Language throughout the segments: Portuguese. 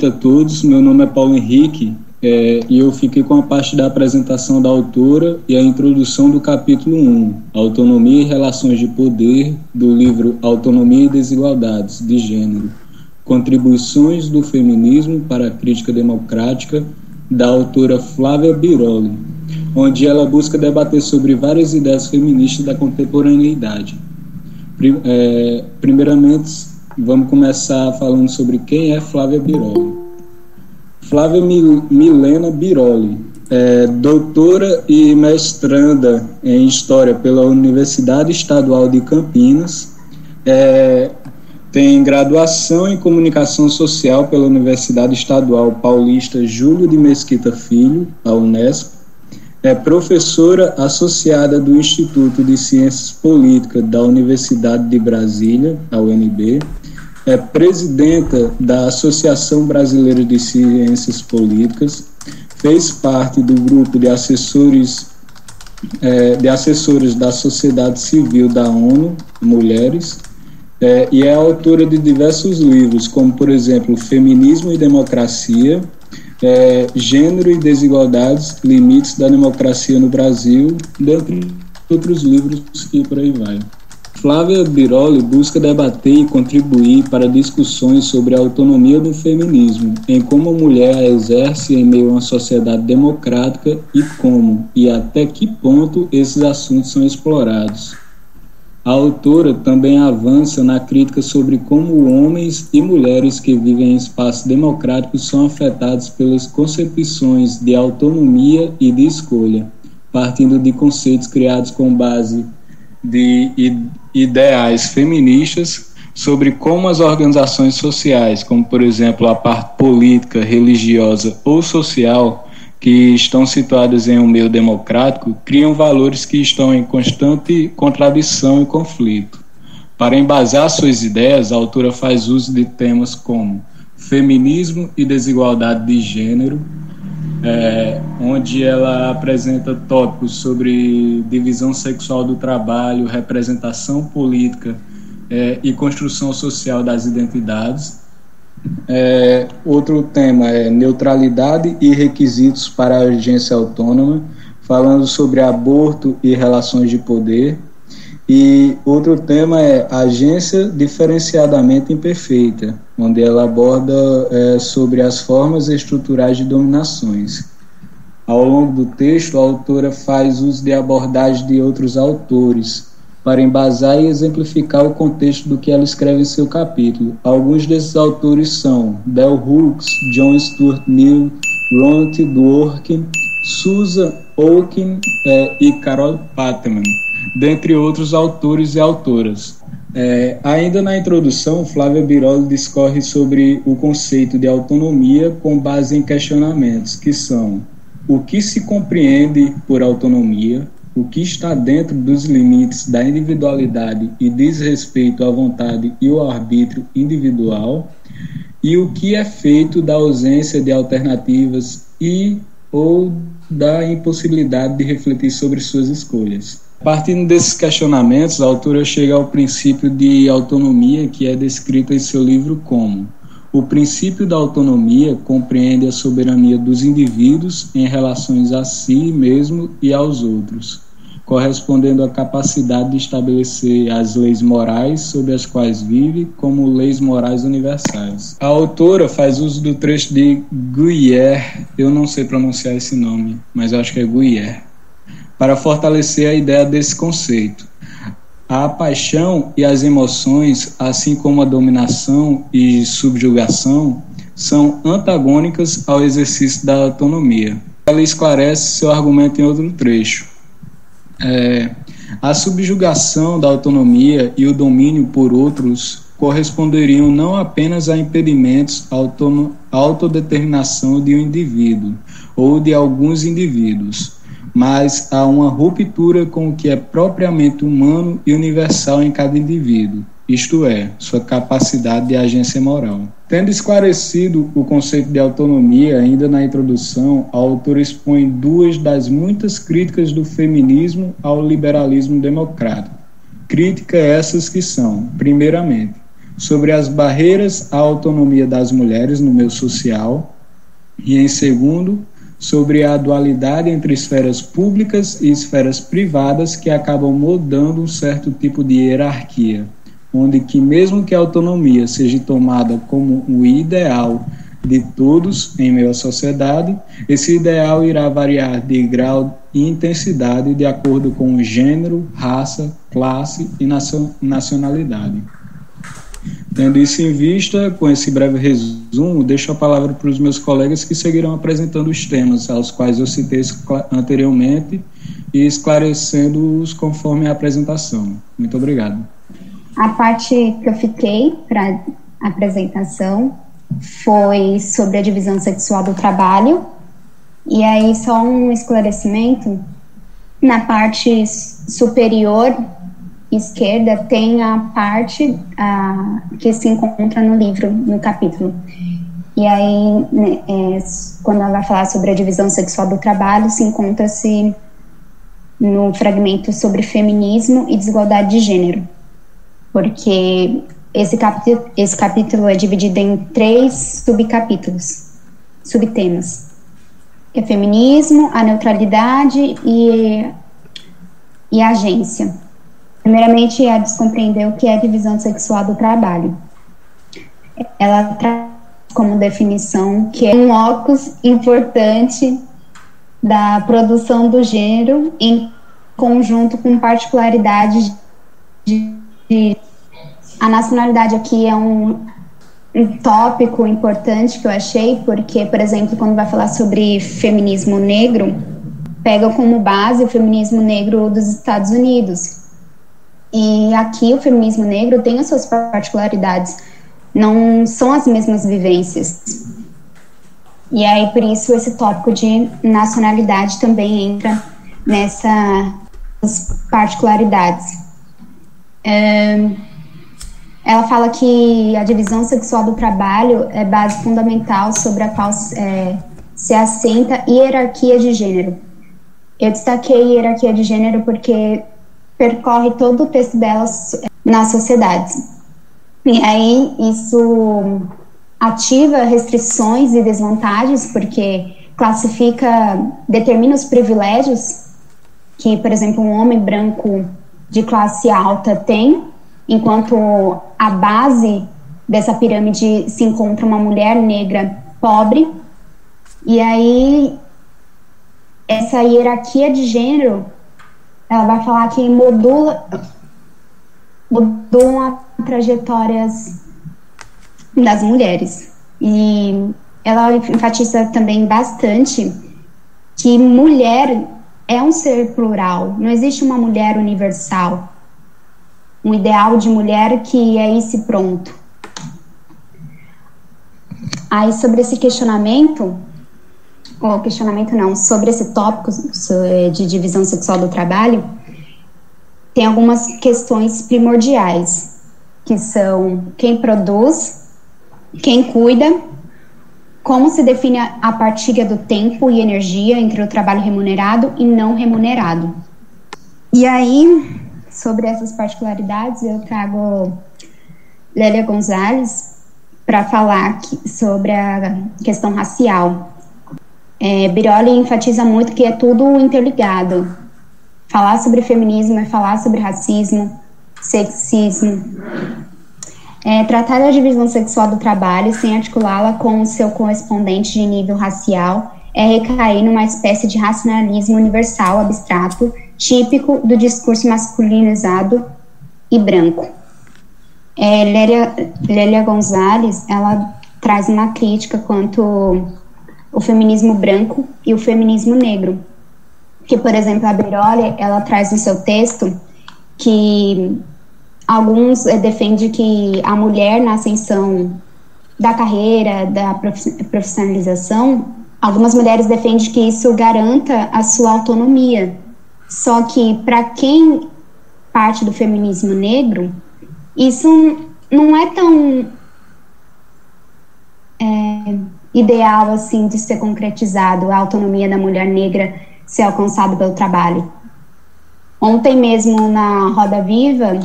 noite a todos. Meu nome é Paulo Henrique é, e eu fiquei com a parte da apresentação da autora e a introdução do capítulo 1, Autonomia e Relações de Poder, do livro Autonomia e Desigualdades de Gênero, Contribuições do Feminismo para a Crítica Democrática, da autora Flávia Biroli, onde ela busca debater sobre várias ideias feministas da contemporaneidade. É, primeiramente, vamos começar falando sobre quem é Flávia Biroli. Flávia Milena Biroli, é, doutora e mestranda em História pela Universidade Estadual de Campinas, é, tem graduação em Comunicação Social pela Universidade Estadual Paulista Júlio de Mesquita Filho, a Unesp, é professora associada do Instituto de Ciências Políticas da Universidade de Brasília, a UNB, é presidenta da Associação Brasileira de Ciências Políticas, fez parte do grupo de assessores é, de assessores da sociedade civil da ONU, Mulheres, é, e é autora de diversos livros, como, por exemplo, Feminismo e Democracia, é, Gênero e Desigualdades, Limites da Democracia no Brasil, dentre outros livros que por aí vai. Flávia Biroli busca debater e contribuir para discussões sobre a autonomia do feminismo, em como a mulher a exerce em meio a uma sociedade democrática e como e até que ponto esses assuntos são explorados. A autora também avança na crítica sobre como homens e mulheres que vivem em espaços democráticos são afetados pelas concepções de autonomia e de escolha, partindo de conceitos criados com base de ideais feministas sobre como as organizações sociais, como por exemplo a parte política, religiosa ou social, que estão situadas em um meio democrático, criam valores que estão em constante contradição e conflito. Para embasar suas ideias, a autora faz uso de temas como feminismo e desigualdade de gênero, é, onde ela apresenta tópicos sobre divisão sexual do trabalho, representação política é, e construção social das identidades. É, outro tema é neutralidade e requisitos para a agência autônoma, falando sobre aborto e relações de poder. E outro tema é agência diferenciadamente imperfeita, onde ela aborda é, sobre as formas estruturais de dominações. Ao longo do texto, a autora faz uso de abordagem de outros autores para embasar e exemplificar o contexto do que ela escreve em seu capítulo. Alguns desses autores são Bell Hooks, John Stuart Mill, Ron. Dworkin, Susan Oaken é, e Carol Patman, dentre outros autores e autoras. É, ainda na introdução, Flávia Biroli discorre sobre o conceito de autonomia com base em questionamentos, que são o que se compreende por autonomia, o que está dentro dos limites da individualidade e diz respeito à vontade e ao arbítrio individual, e o que é feito da ausência de alternativas e ou da impossibilidade de refletir sobre suas escolhas. Partindo desses questionamentos, a autora chega ao princípio de autonomia que é descrito em seu livro como o princípio da autonomia compreende a soberania dos indivíduos em relações a si mesmo e aos outros, correspondendo à capacidade de estabelecer as leis morais sobre as quais vive como leis morais universais. A autora faz uso do trecho de Guyer, eu não sei pronunciar esse nome, mas acho que é Guyer, para fortalecer a ideia desse conceito. A paixão e as emoções, assim como a dominação e subjugação, são antagônicas ao exercício da autonomia. Ela esclarece seu argumento em outro trecho. É, a subjugação da autonomia e o domínio por outros corresponderiam não apenas a impedimentos à autodeterminação de um indivíduo ou de alguns indivíduos, mas há uma ruptura com o que é propriamente humano e universal em cada indivíduo, isto é, sua capacidade de agência moral. Tendo esclarecido o conceito de autonomia ainda na introdução, a autora expõe duas das muitas críticas do feminismo ao liberalismo democrático. Críticas essas que são, primeiramente, sobre as barreiras à autonomia das mulheres no meio social, e em segundo, sobre a dualidade entre esferas públicas e esferas privadas que acabam mudando um certo tipo de hierarquia, onde que mesmo que a autonomia seja tomada como o ideal de todos em meio à sociedade, esse ideal irá variar de grau e intensidade de acordo com gênero, raça, classe e nacionalidade. Tendo isso em vista, com esse breve resumo, deixo a palavra para os meus colegas que seguirão apresentando os temas aos quais eu citei anteriormente e esclarecendo-os conforme a apresentação. Muito obrigado. A parte que eu fiquei para a apresentação foi sobre a divisão sexual do trabalho. E aí, só um esclarecimento: na parte superior esquerda tem a parte a, que se encontra no livro, no capítulo. E aí, né, é, quando ela vai falar sobre a divisão sexual do trabalho, se encontra-se no fragmento sobre feminismo e desigualdade de gênero. Porque esse capítulo, esse capítulo é dividido em três subcapítulos, subtemas. É feminismo, a neutralidade e, e a agência. Primeiramente, é descompreender o que é divisão sexual do trabalho. Ela traz como definição que é um óculos importante da produção do gênero em conjunto com particularidades de, de a nacionalidade aqui é um, um tópico importante que eu achei, porque, por exemplo, quando vai falar sobre feminismo negro, pega como base o feminismo negro dos Estados Unidos. E aqui o feminismo negro tem as suas particularidades, não são as mesmas vivências. E aí, por isso, esse tópico de nacionalidade também entra nessas particularidades. Um, ela fala que a divisão sexual do trabalho é base fundamental sobre a qual é, se assenta hierarquia de gênero. Eu destaquei hierarquia de gênero porque percorre todo o texto delas nas sociedades. E aí isso ativa restrições e desvantagens, porque classifica, determina os privilégios que, por exemplo, um homem branco de classe alta tem, enquanto a base dessa pirâmide se encontra uma mulher negra pobre. E aí essa hierarquia de gênero, ela vai falar que modula modulam trajetórias das mulheres. E ela enfatiza também bastante que mulher é um ser plural, não existe uma mulher universal um ideal de mulher que é esse pronto. Aí sobre esse questionamento, ou questionamento não, sobre esse tópico de divisão sexual do trabalho, tem algumas questões primordiais, que são quem produz, quem cuida, como se define a partilha do tempo e energia entre o trabalho remunerado e não remunerado. E aí, sobre essas particularidades, eu trago Lélia Gonzalez para falar sobre a questão racial. É, Biroli enfatiza muito que é tudo interligado. Falar sobre feminismo é falar sobre racismo, sexismo. É, tratar a divisão sexual do trabalho sem articulá-la com o seu correspondente de nível racial é recair numa espécie de racionalismo universal abstrato típico do discurso masculinizado e branco. É, Lélia, Lélia Gonzalez, ela traz uma crítica quanto o feminismo branco e o feminismo negro. Que, por exemplo, a Beroli, ela traz no seu texto que alguns é, defendem que a mulher na ascensão da carreira, da profissionalização, algumas mulheres defendem que isso garanta a sua autonomia, só que para quem parte do feminismo negro, isso não é tão é, ideal assim de ser concretizado, a autonomia da mulher negra ser alcançada pelo trabalho. Ontem mesmo na Roda Viva,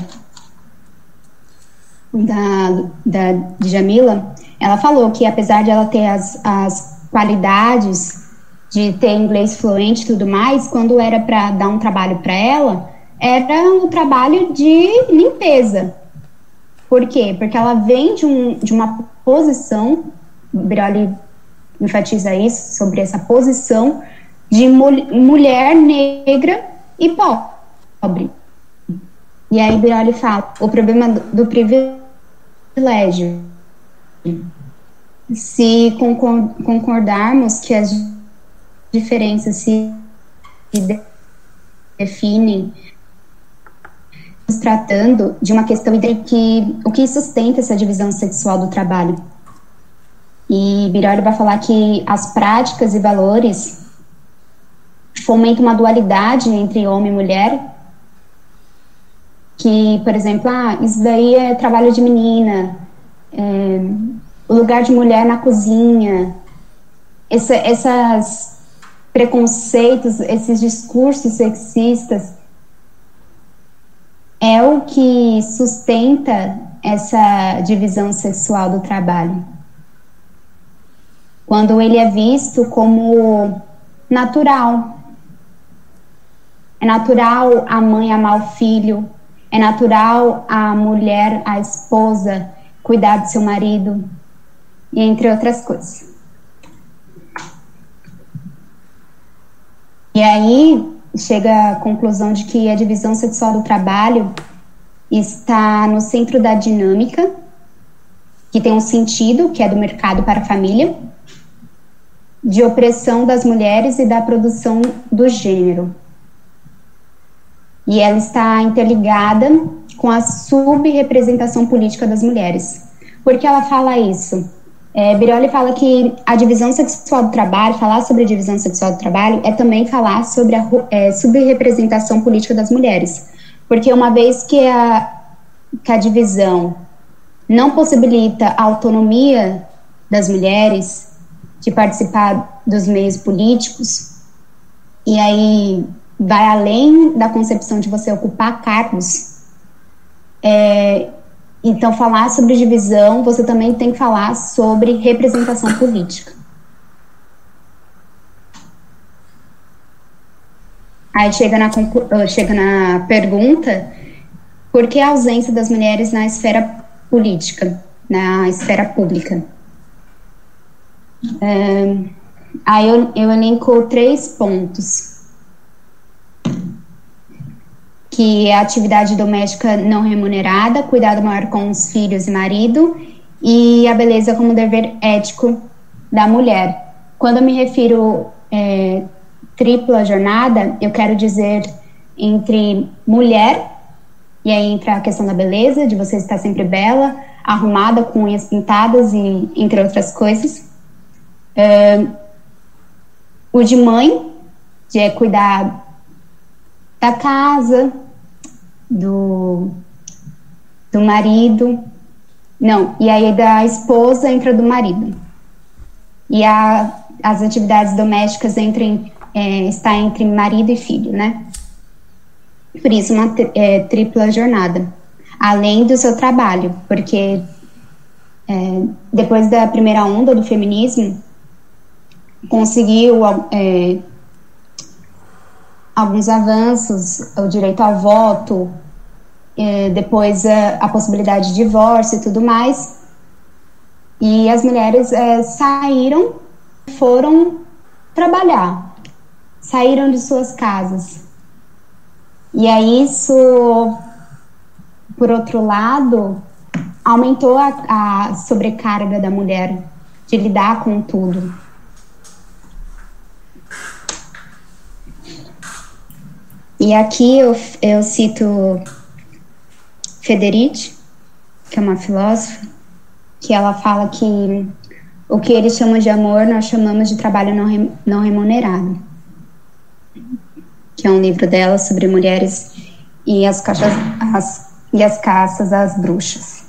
da, da Jamila, ela falou que apesar de ela ter as, as qualidades de ter inglês fluente e tudo mais, quando era para dar um trabalho para ela, era um trabalho de limpeza. Por quê? Porque ela vem de, um, de uma posição, Biroli enfatiza isso, sobre essa posição de mul mulher negra e pobre. E aí Biroli fala, o problema do, privilégio. Se concordarmos que as diferenças se definem tratando de uma questão que o que sustenta essa divisão sexual do trabalho. E Biroli vai falar que as práticas e valores fomentam uma dualidade entre homem e mulher, que, por exemplo, ah, isso daí é trabalho de menina, é, o lugar de mulher na cozinha, essa, essas preconceitos, esses discursos sexistas é o que sustenta essa divisão sexual do trabalho. Quando ele é visto como natural. É natural a mãe amar o filho, é natural a mulher, a esposa, cuidar do seu marido, e entre outras coisas. E aí, chega à conclusão de que a divisão sexual do trabalho está no centro da dinâmica, que tem um sentido, que é do mercado para a família, de opressão das mulheres e da produção do gênero. E ela está interligada com a subrepresentação política das mulheres. Por que ela fala isso? É, Biroli fala que a divisão sexual do trabalho, falar sobre a divisão sexual do trabalho, é também falar sobre a é, subrepresentação política das mulheres. Porque uma vez que a, que a divisão não possibilita a autonomia das mulheres de participar dos meios políticos, e aí vai além da concepção de você ocupar cargos, é, então, falar sobre divisão, você também tem que falar sobre representação política. Aí chega na, uh, chega na pergunta: por que a ausência das mulheres na esfera política, na esfera pública? Aí eu, eu elenco três pontos que é a atividade doméstica não remunerada, cuidado maior com os filhos e marido, e a beleza como dever ético da mulher. Quando eu me refiro é, tripla jornada, eu quero dizer entre mulher, e aí entra a questão da beleza, de você estar sempre bela, arrumada, com unhas pintadas, e entre outras coisas. É, o de mãe, de é cuidar da casa, do, do marido, não, e aí da esposa entra do marido. E a, as atividades domésticas entre, é, está entre marido e filho, né? Por isso, uma é, tripla jornada. Além do seu trabalho, porque é, depois da primeira onda do feminismo, conseguiu é, alguns avanços, o direito ao voto, é, depois a, a, possibilidade de divórcio e tudo mais. E as mulheres é, saíram, foram trabalhar, saíram de suas casas. E aí isso, por outro lado, aumentou a, a sobrecarga da mulher de lidar com tudo. E aqui eu, eu cito Federici, que é uma filósofa, que ela fala que o que eles chamam de amor nós chamamos de trabalho não, re, não remunerado. Que é um livro dela sobre mulheres e as, caixas, as, e as caças às bruxas.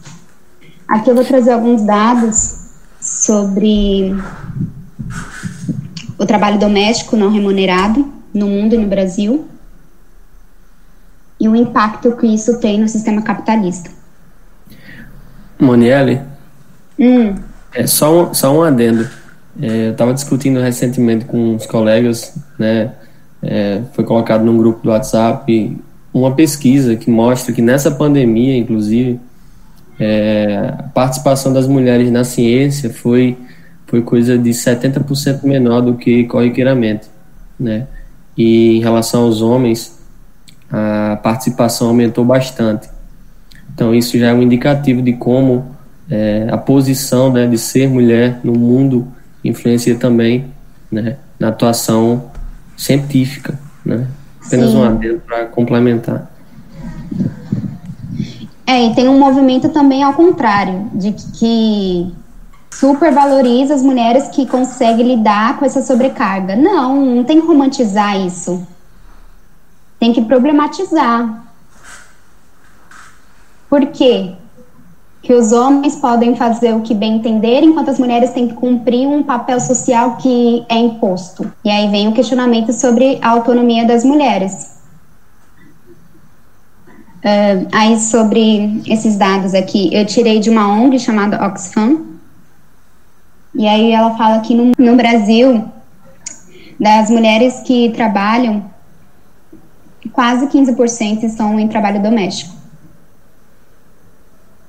Aqui eu vou trazer alguns dados sobre o trabalho doméstico não remunerado no mundo e no Brasil e o impacto que isso tem no sistema capitalista. Monielle? Hum. É, só, um, só um adendo. É, eu estava discutindo recentemente com uns colegas, né? É, foi colocado num grupo do WhatsApp uma pesquisa que mostra que nessa pandemia, inclusive, é, a participação das mulheres na ciência foi, foi coisa de 70% menor do que corriqueiramente, né? E em relação aos homens, a participação aumentou bastante. Então isso já é um indicativo de como é, a posição né, de ser mulher no mundo influencia também né, na atuação científica, né? Apenas Sim. um adendo para complementar. É, e tem um movimento também ao contrário, de que supervaloriza as mulheres que conseguem lidar com essa sobrecarga. Não, não tem que romantizar isso. Tem que problematizar. Por quê? Que os homens podem fazer o que bem entender, enquanto as mulheres têm que cumprir um papel social que é imposto. E aí vem o questionamento sobre a autonomia das mulheres. Uh, aí sobre esses dados aqui, eu tirei de uma ONG chamada Oxfam, e aí ela fala que no, no Brasil, das mulheres que trabalham, quase 15% estão em trabalho doméstico.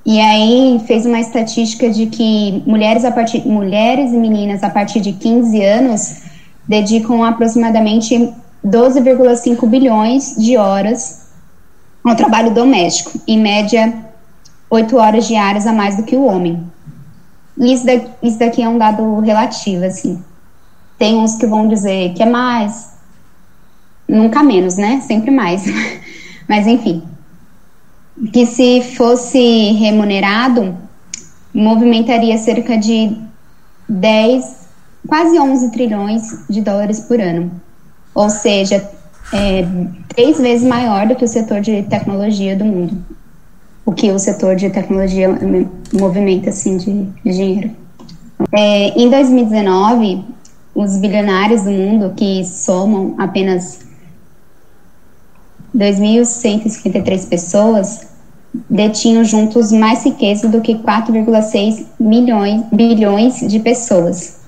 E aí fez uma estatística de que mulheres a partir mulheres e meninas a partir de 15 anos dedicam aproximadamente 12,5 bilhões de horas ao trabalho doméstico, em média 8 horas diárias a mais do que o homem. Isso daqui, isso daqui é um dado relativo, assim. Tem uns que vão dizer que é mais, nunca menos, né? Sempre mais. Mas enfim, que se fosse remunerado, movimentaria cerca de 10, quase 11 trilhões de dólares por ano. Ou seja, é, três vezes maior do que o setor de tecnologia do mundo. O que o setor de tecnologia movimenta, assim, de, de dinheiro. É, em 2019, os bilionários do mundo, que somam apenas 2.153 pessoas, detinham juntos mais riqueza do que 4,6 milhões bilhões de pessoas.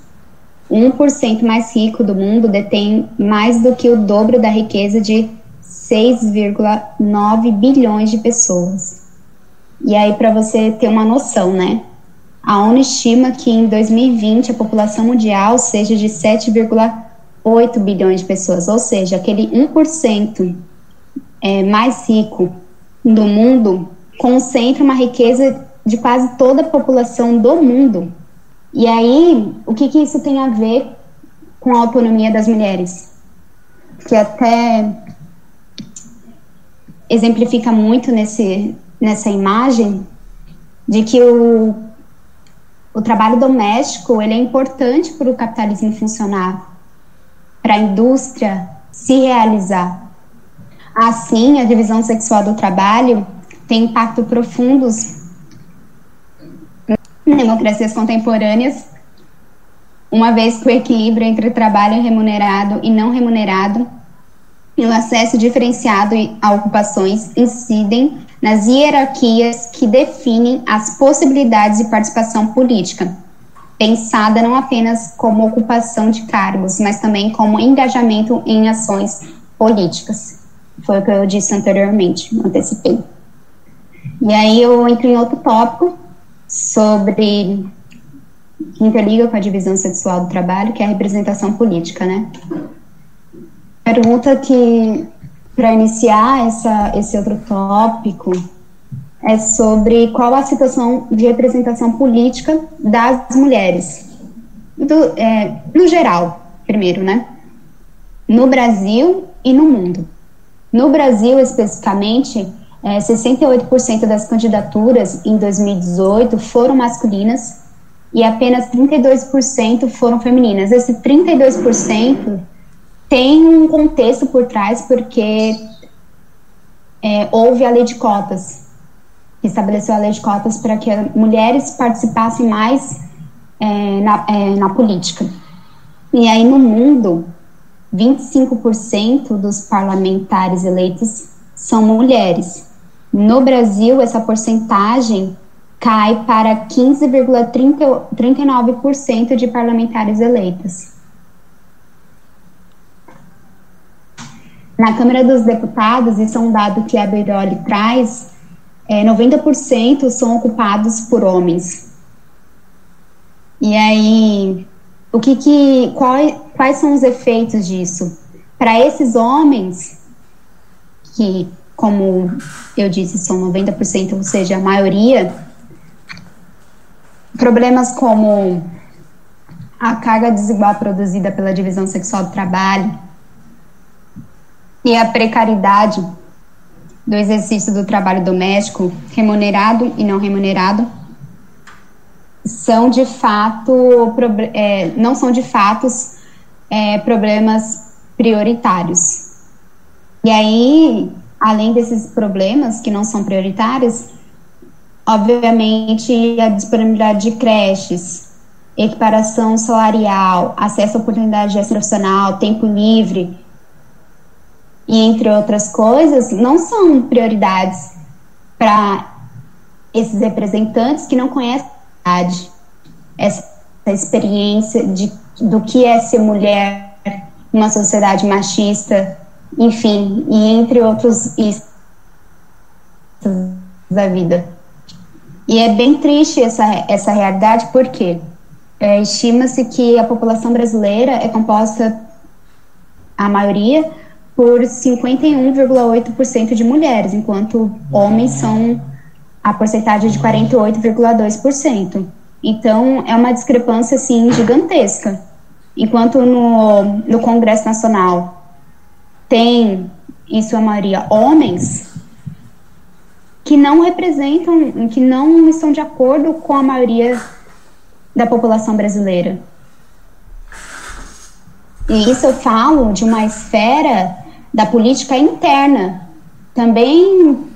1% mais rico do mundo detém mais do que o dobro da riqueza de 6,9 bilhões de pessoas. E aí, para você ter uma noção, né? A ONU estima que em 2020 a população mundial seja de 7,8 bilhões de pessoas, ou seja, aquele 1% é, mais rico do mundo concentra uma riqueza de quase toda a população do mundo. E aí, o que, que isso tem a ver com a autonomia das mulheres? Que até exemplifica muito nesse, nessa imagem de que o, o trabalho doméstico ele é importante para o capitalismo funcionar, para a indústria se realizar. Assim, a divisão sexual do trabalho tem impacto profundos em democracias contemporâneas, uma vez que o equilíbrio entre trabalho remunerado e não remunerado e o acesso diferenciado a ocupações incidem nas hierarquias que definem as possibilidades de participação política, pensada não apenas como ocupação de cargos, mas também como engajamento em ações políticas. Foi o que eu disse anteriormente, antecipei. E aí eu entro em outro tópico sobre que interliga com a divisão sexual do trabalho, que é a representação política, né? Pergunta que, para iniciar essa, esse outro tópico, é sobre qual a situação de representação política das mulheres. Do, é, no geral, primeiro, né? No Brasil e no mundo. No Brasil, especificamente, é, 68% das candidaturas em 2018 foram masculinas e apenas 32% foram femininas. Esse 32% tem um contexto por trás, porque é, houve a lei de cotas, que estabeleceu a lei de cotas para que mulheres participassem mais é, na, é, na política. E aí, no mundo, 25% dos parlamentares eleitos são mulheres. No Brasil, essa porcentagem cai para 15,39% de parlamentares eleitos. Na Câmara dos Deputados, isso é um dado que a Beiroli traz, é, 90% são ocupados por homens. E aí, o que que, qual, quais são os efeitos disso? Para esses homens, que, como eu disse, são 90%, ou seja, a maioria, problemas como a carga desigual produzida pela divisão sexual do trabalho, e a precariedade do exercício do trabalho doméstico, remunerado e não remunerado, são de fato é, não são de fatos é, problemas prioritários. E aí, além desses problemas que não são prioritários, obviamente a disponibilidade de creches, equiparação salarial, acesso à oportunidade de profissional, tempo livre, e entre outras coisas, não são prioridades para esses representantes que não conhecem essa experiência de, do que é ser mulher numa sociedade machista, enfim, e entre outros da vida. E é bem triste essa, essa realidade, porque é, estima-se que a população brasileira é composta, a maioria, por 51,8% de mulheres, enquanto homens são a porcentagem de 48,2%. Então, é uma discrepância, assim, gigantesca. Enquanto no, no Congresso Nacional tem, em sua maioria, homens que não representam, que não estão de acordo com a maioria da população brasileira. E isso eu falo de uma esfera da política interna. Também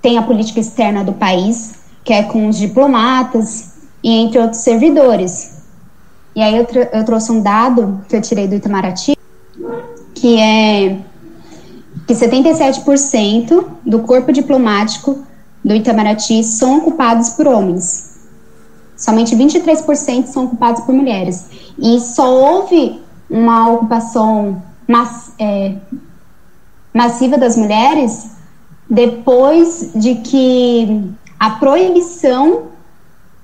tem a política externa do país, que é com os diplomatas e entre outros servidores. E aí eu, eu trouxe um dado que eu tirei do Itamaraty, que é que 77% do corpo diplomático do Itamaraty são ocupados por homens. Somente 23% são ocupados por mulheres. E só houve uma ocupação mass, é, massiva das mulheres depois de que a proibição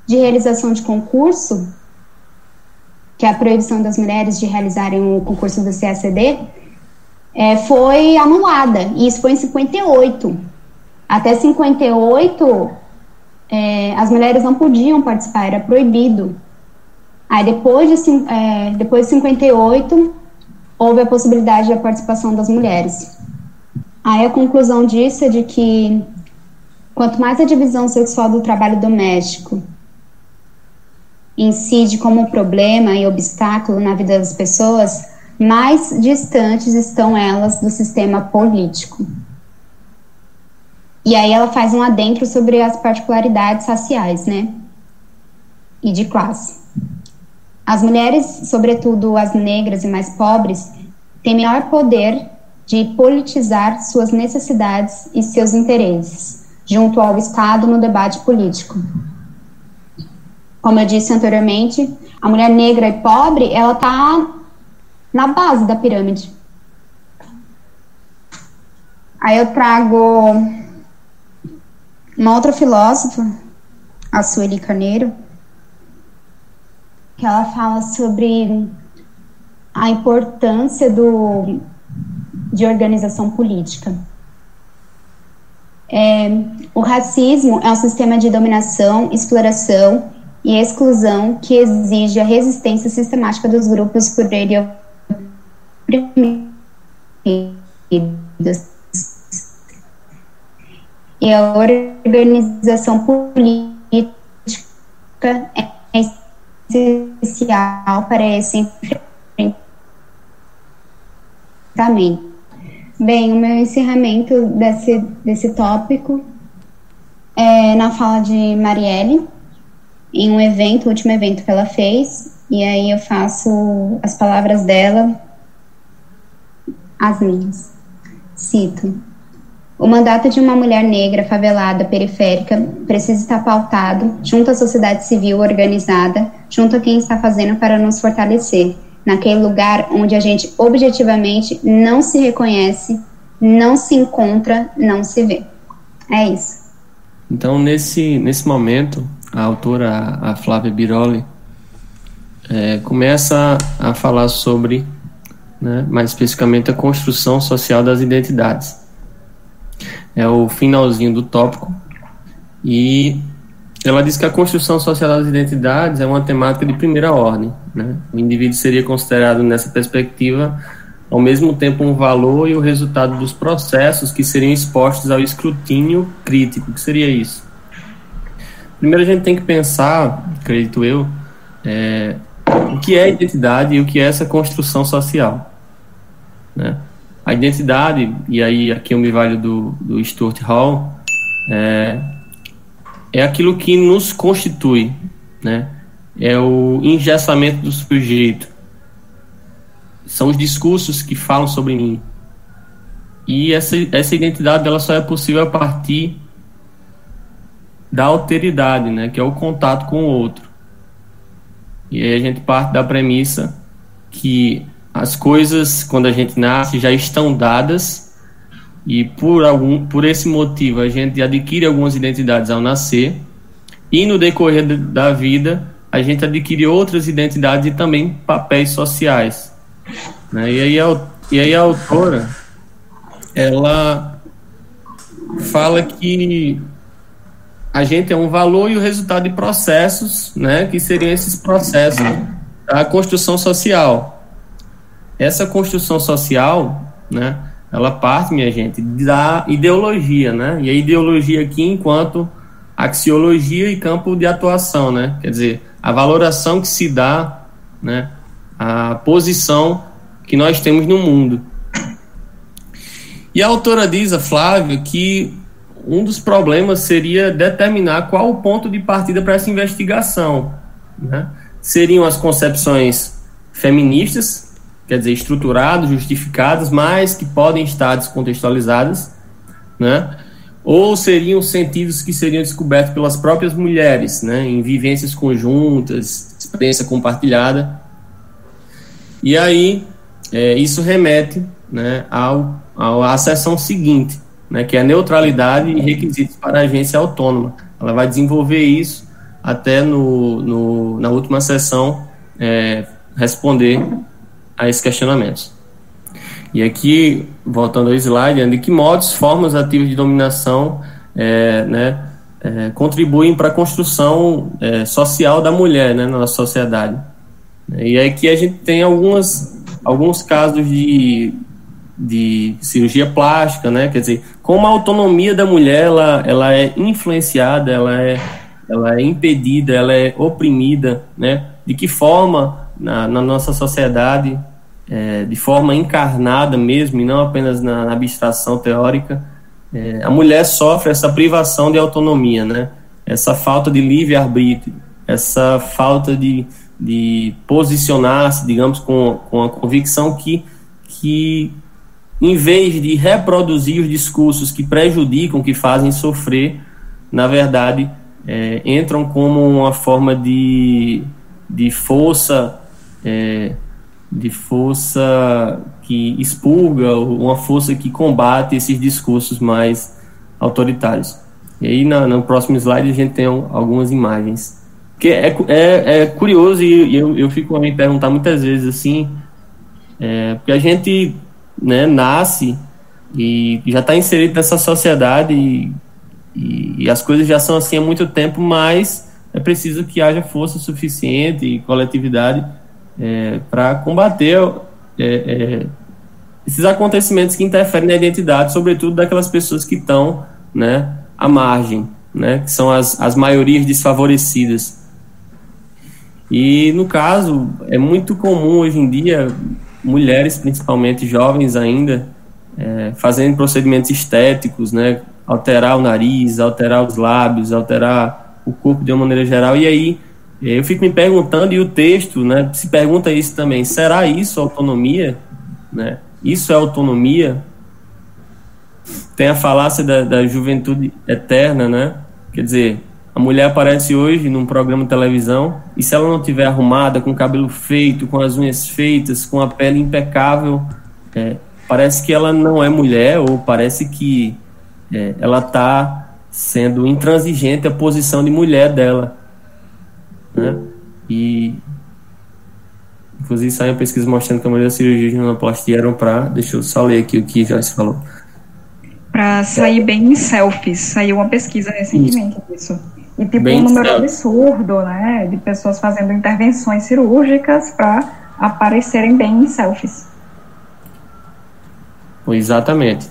de realização de concurso, que é a proibição das mulheres de realizarem o concurso do CACD, é, foi anulada. E isso foi em 58. Até 58, é, as mulheres não podiam participar, era proibido. Aí depois de, é, depois de 58, houve a possibilidade da participação das mulheres. Aí a conclusão disso é de que quanto mais a divisão sexual do trabalho doméstico incide como problema e obstáculo na vida das pessoas, mais distantes estão elas do sistema político. E aí ela faz um adentro sobre as particularidades raciais, né? E de classe. As mulheres, sobretudo as negras e mais pobres, têm maior poder de politizar suas necessidades e seus interesses junto ao Estado no debate político. Como eu disse anteriormente, a mulher negra e pobre, ela está na base da pirâmide. Aí eu trago uma outra filósofa, a Sueli Carneiro, que ela fala sobre a importância do, de organização política. É, o racismo é um sistema de dominação, exploração e exclusão que exige a resistência sistemática dos grupos por ele oprimidos. E a organização política é essencial para esse enfrentamento. Bem, o meu encerramento desse, desse tópico é na fala de Marielle, em um evento, o último evento que ela fez, e aí eu faço as palavras dela, as minhas. Cito: O mandato de uma mulher negra, favelada, periférica, precisa estar pautado junto à sociedade civil organizada, junto a quem está fazendo para nos fortalecer, naquele lugar onde a gente objetivamente não se reconhece, não se encontra, não se vê. É isso. Então, nesse, nesse momento, a autora, a Flávia Biroli, é, começa a falar sobre, né, mais especificamente, a construção social das identidades. É o finalzinho do tópico. E ela diz que a construção social das identidades é uma temática de primeira ordem. Né? O indivíduo seria considerado, nessa perspectiva, ao mesmo tempo um valor e o resultado dos processos que seriam expostos ao escrutínio crítico. O que seria isso? Primeiro a gente tem que pensar, acredito eu, é, o que é identidade e o que é essa construção social. Né? A identidade, e aí aqui eu me valho do, do Stuart Hall, é, é aquilo que nos constitui, né? é o engessamento do sujeito. São os discursos que falam sobre mim. E essa, essa identidade ela só é possível a partir da alteridade, né? que é o contato com o outro. E aí a gente parte da premissa que as coisas, quando a gente nasce, já estão dadas e por algum por esse motivo a gente adquire algumas identidades ao nascer e no decorrer da vida a gente adquire outras identidades e também papéis sociais né? e aí a, e aí a autora ela fala que a gente é um valor e o resultado de processos, né, que seriam esses processos da construção social. Essa construção social, né, ela parte, minha gente, da ideologia, né, e a ideologia aqui enquanto axiologia e campo de atuação, né, quer dizer, a valoração que se dá, né, a posição que nós temos no mundo. E a autora diz, a Flávia, que um dos problemas seria determinar qual o ponto de partida para essa investigação. Né? Seriam as concepções feministas, quer dizer, estruturadas, justificadas, mas que podem estar descontextualizadas, né? ou seriam sentidos que seriam descobertos pelas próprias mulheres, né? em vivências conjuntas, experiência compartilhada. E aí, é, isso remete né, ao, ao, à sessão seguinte, né, que é a neutralidade e requisitos para a agência autônoma. Ela vai desenvolver isso até no, no na última sessão é, responder a esses questionamentos. E aqui, voltando ao slide, de que modos, formas ativas de dominação é, né, é, contribuem para a construção é, social da mulher né, na nossa sociedade. E aqui a gente tem algumas, alguns casos de de cirurgia plástica, né? Quer dizer, como a autonomia da mulher ela, ela é influenciada, ela é, ela é impedida, ela é oprimida, né? De que forma na, na nossa sociedade, é, de forma encarnada mesmo e não apenas na, na abstração teórica, é, a mulher sofre essa privação de autonomia, né? Essa falta de livre arbítrio, essa falta de, de posicionar-se, digamos, com, com a convicção que que em vez de reproduzir os discursos que prejudicam, que fazem sofrer, na verdade, é, entram como uma forma de, de força, é, de força que expurga, uma força que combate esses discursos mais autoritários. E aí, na, no próximo slide, a gente tem algumas imagens. Que é, é, é curioso e eu, eu fico a me perguntar muitas vezes assim, é, porque a gente né, nasce e já está inserido nessa sociedade e, e, e, as coisas já são assim há muito tempo, mas é preciso que haja força suficiente e coletividade é, para combater é, é, esses acontecimentos que interferem na identidade, sobretudo daquelas pessoas que estão né, à margem, né, que são as, as maiorias desfavorecidas. E no caso, é muito comum hoje em dia mulheres, principalmente jovens ainda, é, fazendo procedimentos estéticos, né? Alterar o nariz, alterar os lábios, alterar o corpo de uma maneira geral. E aí eu fico me perguntando, e o texto né, se pergunta isso também: será isso autonomia? Né? Isso é autonomia? tem a falácia da, da juventude eterna, né? Quer dizer, a mulher aparece hoje num programa de televisão e se ela não tiver arrumada, com o cabelo feito, com as unhas feitas, com a pele impecável, é, parece que ela não é mulher ou parece que é, ela está sendo intransigente a posição de mulher dela. Né? E inclusive saiu uma pesquisa mostrando que a maioria das cirurgias de rinoplastia eram para, deixa eu só ler aqui o que Joyce falou. Para sair bem em selfies, saiu uma pesquisa recentemente disso. E tipo bem um número absurdo, né, de pessoas fazendo intervenções cirúrgicas para aparecerem bem em selfies. Exatamente.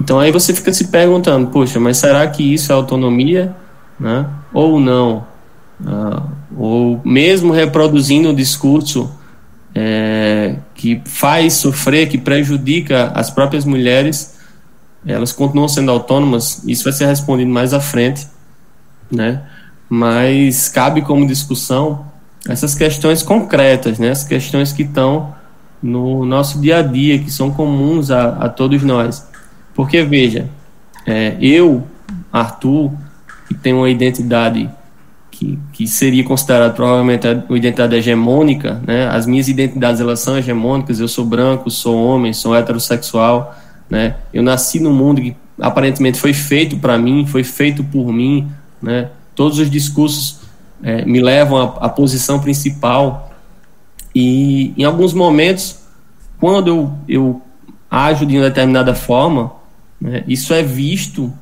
Então aí você fica se perguntando, poxa, mas será que isso é autonomia, né? Ou não? Ah, ou mesmo reproduzindo o discurso é, que faz sofrer, que prejudica as próprias mulheres, elas continuam sendo autônomas. Isso vai ser respondido mais à frente, né? Mas cabe como discussão essas questões concretas, né? As questões que estão no nosso dia a dia, que são comuns a, a todos nós. Porque, veja, é, eu, Arthur, que tenho uma identidade que, que seria considerada provavelmente uma identidade hegemônica, né? As minhas identidades, elas são hegemônicas, eu sou branco, sou homem, sou heterossexual, né? Eu nasci num mundo que aparentemente foi feito para mim, foi feito por mim, né? Todos os discursos é, me levam à, à posição principal e em alguns momentos, quando eu, eu ajo de uma determinada forma, né? Isso é visto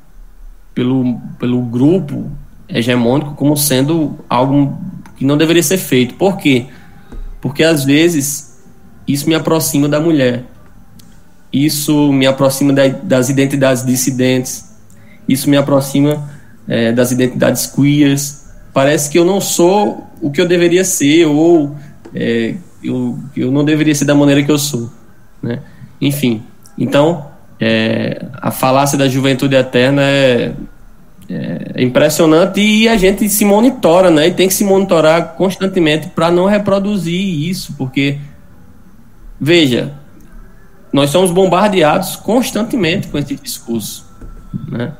pelo, pelo grupo hegemônico como sendo algo que não deveria ser feito. Por quê? Porque às vezes isso me aproxima da mulher, isso me aproxima da, das identidades dissidentes, isso me aproxima é, das identidades queers. Parece que eu não sou o que eu deveria ser ou é, eu, eu não deveria ser da maneira que eu sou. Né? Enfim, então é, a falácia da juventude eterna é, é, impressionante e a gente se monitora, né? E tem que se monitorar constantemente para não reproduzir isso, porque veja, nós somos bombardeados constantemente com esse discurso, né?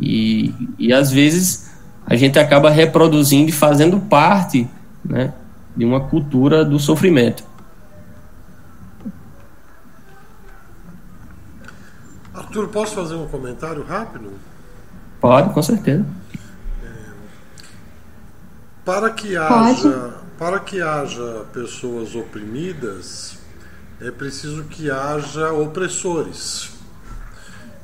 E, e às vezes a gente acaba reproduzindo e fazendo parte, né, de uma cultura do sofrimento. Arthur, posso fazer um comentário rápido? Pode, com certeza. É, para que haja, para que haja pessoas oprimidas, é preciso que haja opressores.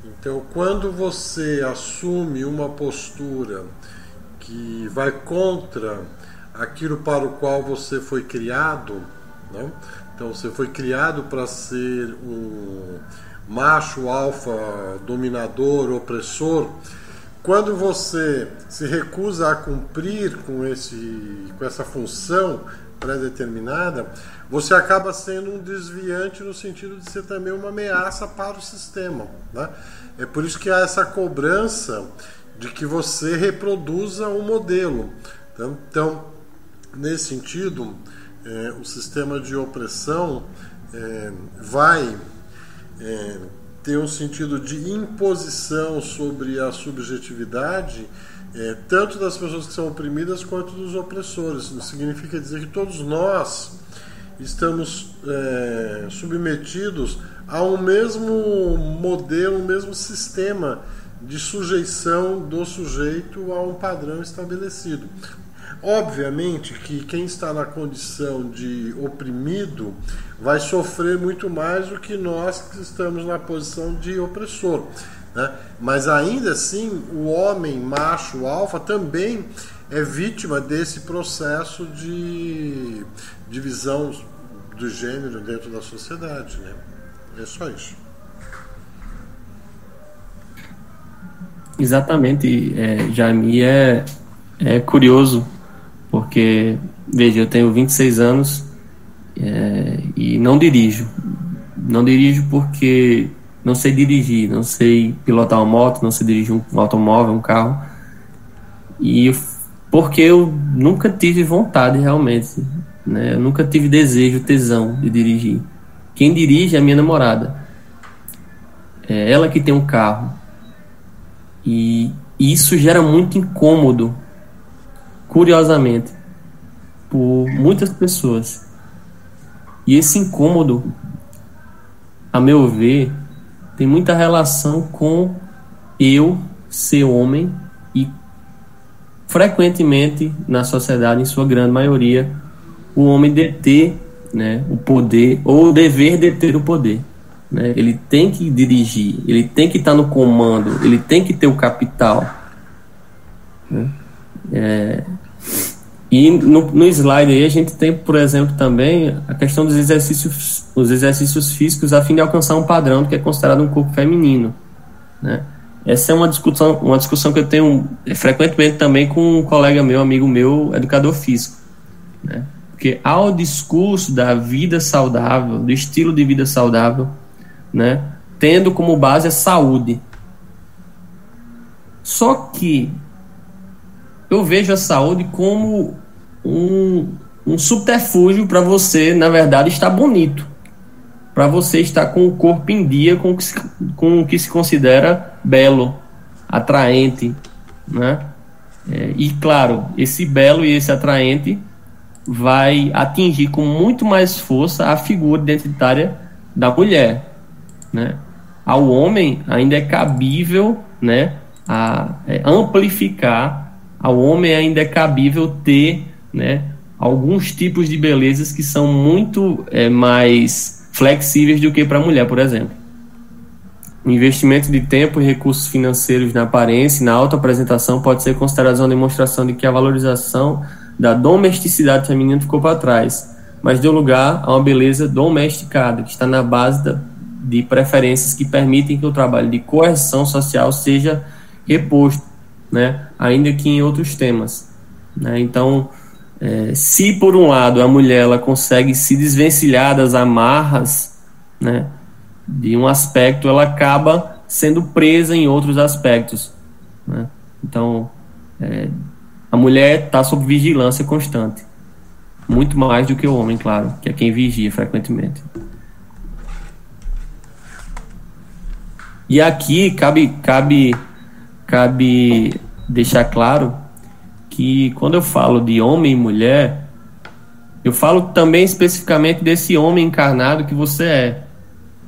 Então, quando você assume uma postura que vai contra aquilo para o qual você foi criado, né? então você foi criado para ser um macho alfa dominador, opressor, quando você se recusa a cumprir com, esse, com essa função pré-determinada, você acaba sendo um desviante no sentido de ser também uma ameaça para o sistema. Né? É por isso que há essa cobrança de que você reproduza o um modelo. Então, então, nesse sentido, é, o sistema de opressão é, vai é, tem um sentido de imposição sobre a subjetividade, é, tanto das pessoas que são oprimidas quanto dos opressores. Isso significa dizer que todos nós estamos é, submetidos a um mesmo modelo, um mesmo sistema de sujeição do sujeito a um padrão estabelecido. Obviamente que quem está na condição de oprimido vai sofrer muito mais do que nós que estamos na posição de opressor. Né? Mas ainda assim, o homem macho alfa também é vítima desse processo de divisão do gênero dentro da sociedade. Né? É só isso. Exatamente, é, Jaime, é, é curioso, porque, veja, eu tenho 26 anos é, e não dirijo. Não dirijo porque não sei dirigir, não sei pilotar uma moto, não sei dirigir um automóvel, um carro. E porque eu nunca tive vontade realmente, né? Eu nunca tive desejo, tesão de dirigir. Quem dirige é a minha namorada. é ela que tem um carro. E isso gera muito incômodo, curiosamente, por muitas pessoas. E esse incômodo, a meu ver, tem muita relação com eu ser homem e frequentemente na sociedade, em sua grande maioria, o homem deter né, o poder ou o dever deter o poder. Né? Ele tem que dirigir, ele tem que estar no comando, ele tem que ter o capital. Né? É, e no, no slide aí a gente tem, por exemplo, também a questão dos exercícios, os exercícios físicos a fim de alcançar um padrão que é considerado um corpo feminino. Né? Essa é uma discussão, uma discussão que eu tenho frequentemente também com um colega meu, amigo meu, educador físico. Né? Porque ao discurso da vida saudável, do estilo de vida saudável, né, tendo como base a saúde. Só que eu vejo a saúde como um, um subterfúgio para você, na verdade, estar bonito. Para você estar com o corpo em dia com o que se, com o que se considera belo, atraente. Né? É, e claro, esse belo e esse atraente vai atingir com muito mais força a figura identitária da mulher, né? Ao homem ainda é cabível, né, a é, amplificar, ao homem ainda é cabível ter, né, alguns tipos de belezas que são muito é, mais flexíveis do que para a mulher, por exemplo. O investimento de tempo e recursos financeiros na aparência e na autoapresentação pode ser considerado uma demonstração de que a valorização da domesticidade feminina ficou para trás, mas deu lugar a uma beleza domesticada, que está na base da, de preferências que permitem que o trabalho de coerção social seja reposto, né, ainda que em outros temas. Né? Então, é, se por um lado a mulher ela consegue se desvencilhar das amarras né, de um aspecto, ela acaba sendo presa em outros aspectos. Né? Então, é, a mulher está sob vigilância constante. Muito mais do que o homem, claro, que é quem vigia frequentemente. E aqui cabe, cabe, cabe deixar claro que quando eu falo de homem e mulher, eu falo também especificamente desse homem encarnado que você é,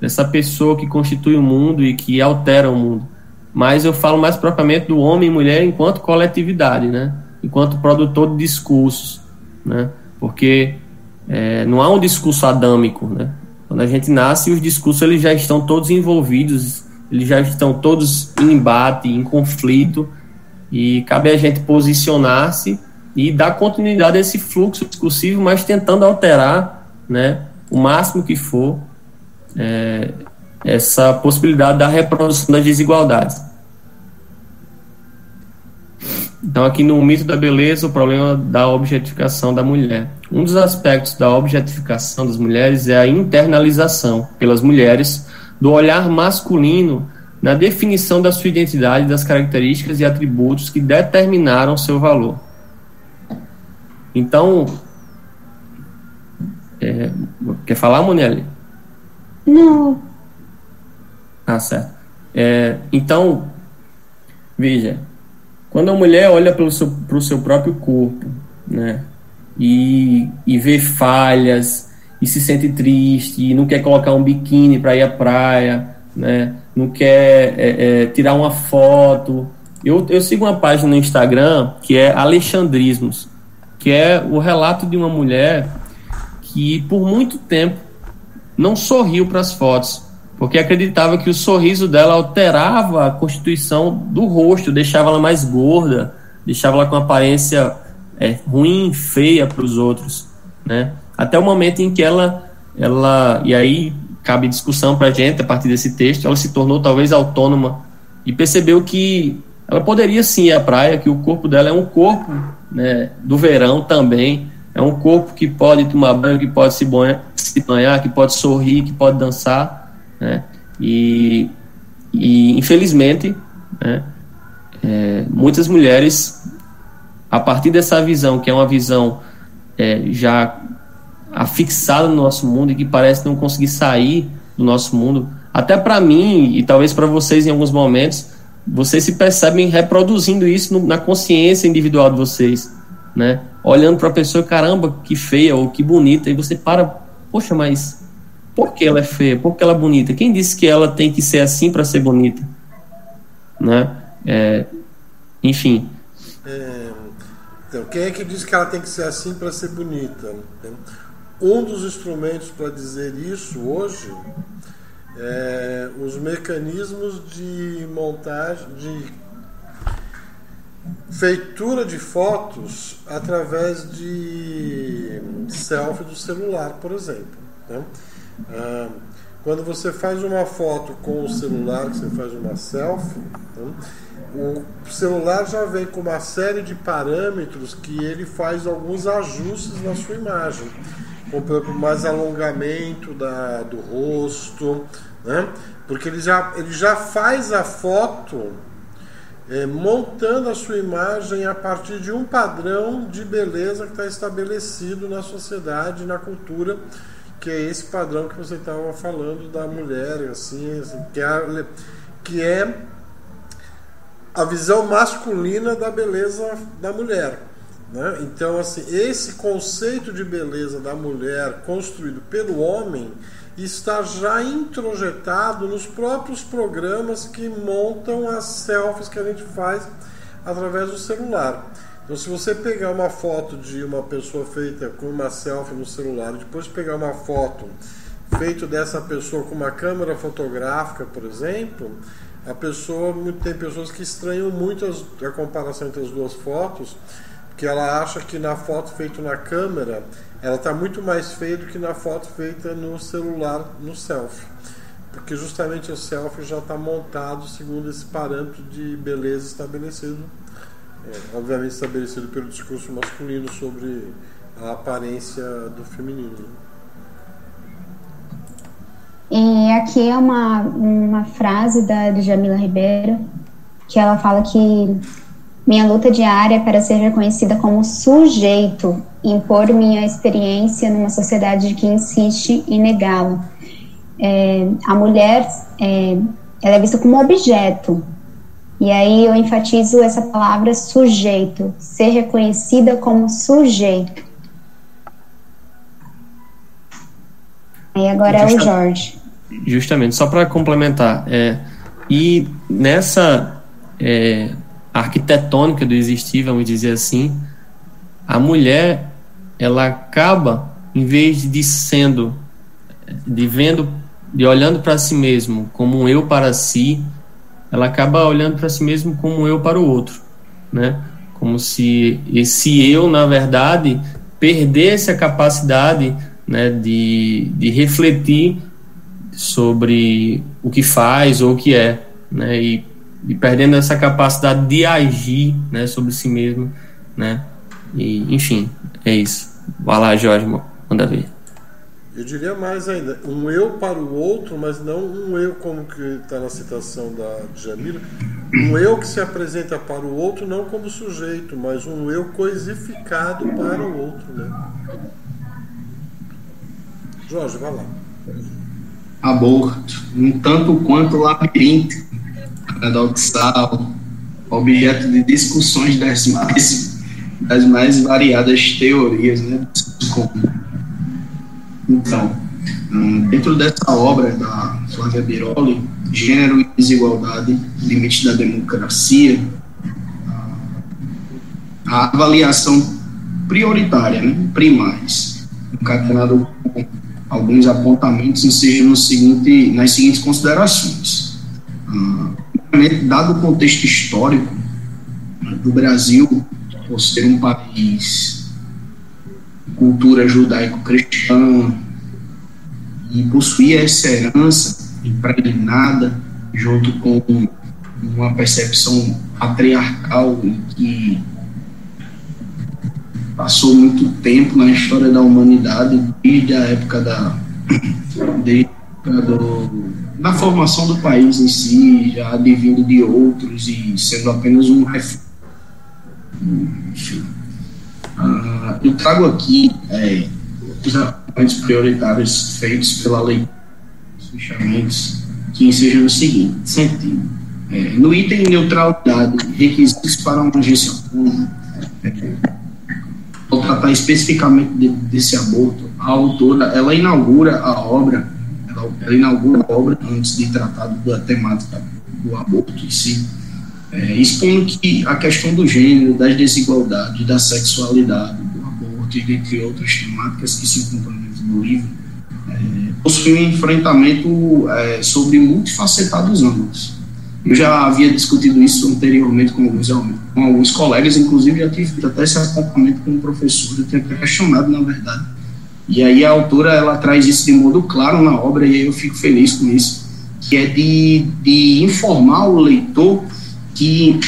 dessa pessoa que constitui o mundo e que altera o mundo. Mas eu falo mais propriamente do homem e mulher enquanto coletividade, né? enquanto produtor de discursos, né? Porque é, não há um discurso adâmico, né? Quando a gente nasce, os discursos eles já estão todos envolvidos, eles já estão todos em embate, em conflito, e cabe a gente posicionar-se e dar continuidade a esse fluxo discursivo, mas tentando alterar, né, o máximo que for, é, essa possibilidade da reprodução das desigualdades. Então, aqui no mito da beleza, o problema da objetificação da mulher. Um dos aspectos da objetificação das mulheres é a internalização pelas mulheres do olhar masculino na definição da sua identidade, das características e atributos que determinaram seu valor. Então, é, quer falar, Monelli? Não. Ah, certo. É, então, veja, quando a mulher olha para o seu, seu próprio corpo, né, e, e vê falhas, e se sente triste, e não quer colocar um biquíni para ir à praia, né, não quer é, é, tirar uma foto. Eu, eu sigo uma página no Instagram que é Alexandrismos, que é o relato de uma mulher que por muito tempo não sorriu para as fotos porque acreditava que o sorriso dela alterava a constituição do rosto, deixava ela mais gorda, deixava ela com aparência é, ruim, feia para os outros, né? Até o momento em que ela, ela e aí cabe discussão para a gente a partir desse texto, ela se tornou talvez autônoma e percebeu que ela poderia sim ir à praia, que o corpo dela é um corpo né, do verão também, é um corpo que pode tomar banho, que pode se banhar, se banhar que pode sorrir, que pode dançar, né? E, e infelizmente, né, é, muitas mulheres, a partir dessa visão, que é uma visão é, já afixada no nosso mundo e que parece não conseguir sair do nosso mundo, até para mim e talvez para vocês em alguns momentos, vocês se percebem reproduzindo isso no, na consciência individual de vocês, né? Olhando para a pessoa, caramba, que feia ou que bonita, e você para, poxa, mas por que ela é feia? Por que ela é bonita? Quem disse que ela tem que ser assim para ser bonita? Né? É, enfim. É, então, quem é que diz que ela tem que ser assim para ser bonita? Um dos instrumentos para dizer isso hoje é os mecanismos de montagem, de feitura de fotos através de selfie do celular, por exemplo. Né? Ah, quando você faz uma foto com o celular, você faz uma selfie, né? o celular já vem com uma série de parâmetros que ele faz alguns ajustes na sua imagem, como por mais alongamento da, do rosto, né? porque ele já, ele já faz a foto é, montando a sua imagem a partir de um padrão de beleza que está estabelecido na sociedade, na cultura, que é esse padrão que você estava falando da mulher, assim, assim que, é, que é a visão masculina da beleza da mulher. Né? Então, assim, esse conceito de beleza da mulher construído pelo homem está já introjetado nos próprios programas que montam as selfies que a gente faz através do celular. Então, se você pegar uma foto de uma pessoa feita com uma selfie no celular, depois pegar uma foto feita dessa pessoa com uma câmera fotográfica, por exemplo, a pessoa tem pessoas que estranham muito a comparação entre as duas fotos, porque ela acha que na foto feita na câmera ela está muito mais feia do que na foto feita no celular, no selfie. Porque justamente o selfie já está montado segundo esse parâmetro de beleza estabelecido, é, obviamente estabelecido pelo discurso masculino sobre a aparência do feminino. E aqui é uma, uma frase da Jamila Ribeiro, que ela fala que minha luta diária é para ser reconhecida como sujeito, impor minha experiência numa sociedade que insiste em negá-la. É, a mulher é, ela é vista como objeto. E aí eu enfatizo essa palavra sujeito, ser reconhecida como sujeito. Aí agora é o Jorge. Justamente, só para complementar, é, e nessa é, arquitetônica do existir, vamos dizer assim, a mulher ela acaba, em vez de sendo, de vendo, de olhando para si mesmo como um eu para si, ela acaba olhando para si mesmo como um eu para o outro, né? Como se esse eu, na verdade, perdesse a capacidade né, de, de refletir sobre o que faz ou o que é, né? E e perdendo essa capacidade de agir né, sobre si mesmo, né? E, enfim, é isso. Vai lá, Jorge, manda ver. Eu diria mais ainda, um eu para o outro, mas não um eu como que está na citação da Jamila, um eu que se apresenta para o outro não como sujeito, mas um eu coisificado para o outro, né? Jorge, vai lá. Aborto, um tanto quanto labirinto paradoxal, objeto de discussões das mais, das mais variadas teorias né, Então, hum, dentro dessa obra da Flávia Biroli, Gênero e Desigualdade, Limite da Democracia, a avaliação prioritária, né, primais, encadenado com alguns apontamentos, enseja no seguinte, nas seguintes considerações. Uh, dado o contexto histórico do Brasil, por ser um país de cultura judaico-cristã e possuir essa herança impregnada junto com uma percepção patriarcal que passou muito tempo na história da humanidade desde a época da desde a época do na formação do país em si, já advindo de outros e sendo apenas um refúgio. Uh, eu trago aqui é, os apontamentos prioritários feitos pela lei, os fechamentos, que seja no seguinte sentido. É, no item neutralidade, requisitos para uma agência pública, é, vou tratar especificamente de, desse aborto, a autora, ela inaugura a obra, ela, inaugura a obra antes de tratar da temática do aborto em si, é, expondo que a questão do gênero, das desigualdades, da sexualidade, do aborto e dentre outras temáticas que se encontram dentro do livro, é, possui um enfrentamento é, sobre multifacetados ângulos. Eu já havia discutido isso anteriormente com alguns, com alguns colegas, inclusive já tive até esse acompanhamento com o professor, eu tenho questionado, na verdade. E aí a autora, ela traz isso de modo claro na obra, e aí eu fico feliz com isso, que é de, de informar o leitor que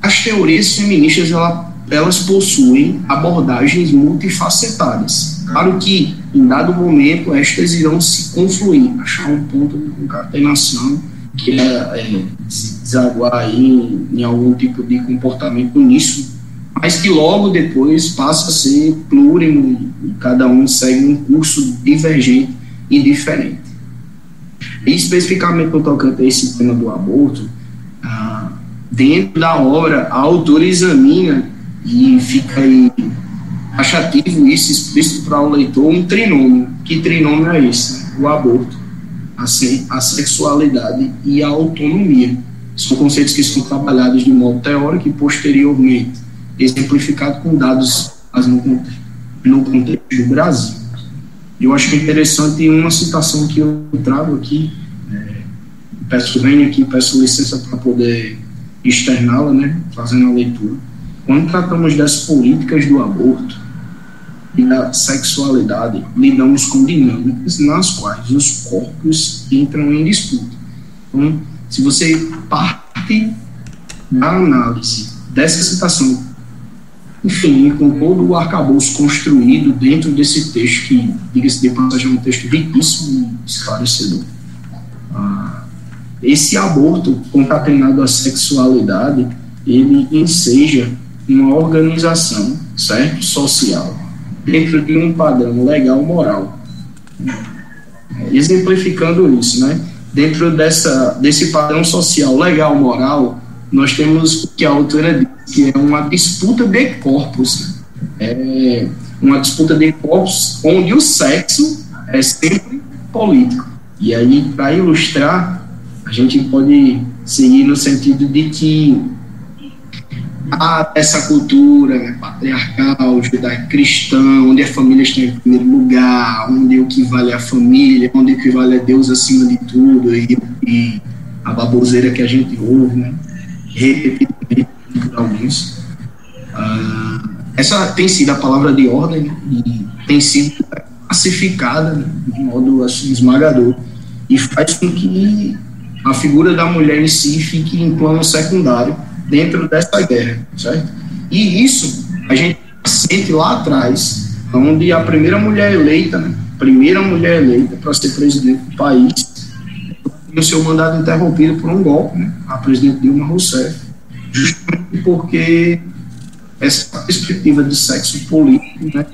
as teorias feministas, ela, elas possuem abordagens multifacetadas. Claro que, em dado momento, estas irão se confluir, achar um ponto de concatenação que é, é desaguar aí em, em, algum tipo de comportamento nisso, mas que logo depois passa a ser plurimo cada um segue um curso divergente e diferente. E especificamente no tocante a esse tema do aborto, ah, dentro da obra, a autora examina e fica aí achativo isso explícito para o leitor um trinômio. Que trinômio é esse? O aborto a, a sexualidade e a autonomia. São conceitos que são trabalhados de modo teórico e posteriormente exemplificado com dados no, no contexto do Brasil. Eu acho é interessante uma citação que eu trago aqui, é, peço venho aqui, peço licença para poder externá-la, né, fazendo a leitura. Quando tratamos das políticas do aborto, e da sexualidade lidamos com dinâmicas nas quais os corpos entram em disputa. Então, se você parte da análise dessa citação, enfim, com todo o arcabouço construído dentro desse texto, que, diga-se de passagem, é um texto riquíssimo e esclarecedor. Ah, esse aborto concatenado à sexualidade, ele enseja uma organização, certo? Social, dentro de um padrão legal moral. Exemplificando isso, né? Dentro dessa, desse padrão social legal moral, nós temos o que a autora diz, que é uma disputa de corpos. É uma disputa de corpos onde o sexo é sempre político. E aí, para ilustrar, a gente pode seguir no sentido de que há essa cultura né, patriarcal, judaico-cristã, onde a família está em primeiro lugar, onde o que vale é a família, onde o que vale é Deus acima de tudo, e, e a baboseira que a gente ouve, né, repetidamente alguns. Ah, essa tem sido a palavra de ordem né, e tem sido pacificada né, de modo assim, esmagador e faz com que a figura da mulher em si fique em plano secundário dentro dessa guerra, certo? E isso a gente sente lá atrás, onde a primeira mulher eleita, né, primeira mulher eleita para ser presidente do país, tem o seu mandato interrompido por um golpe, né, a presidente Dilma Rousseff, justamente porque essa perspectiva de sexo político, né,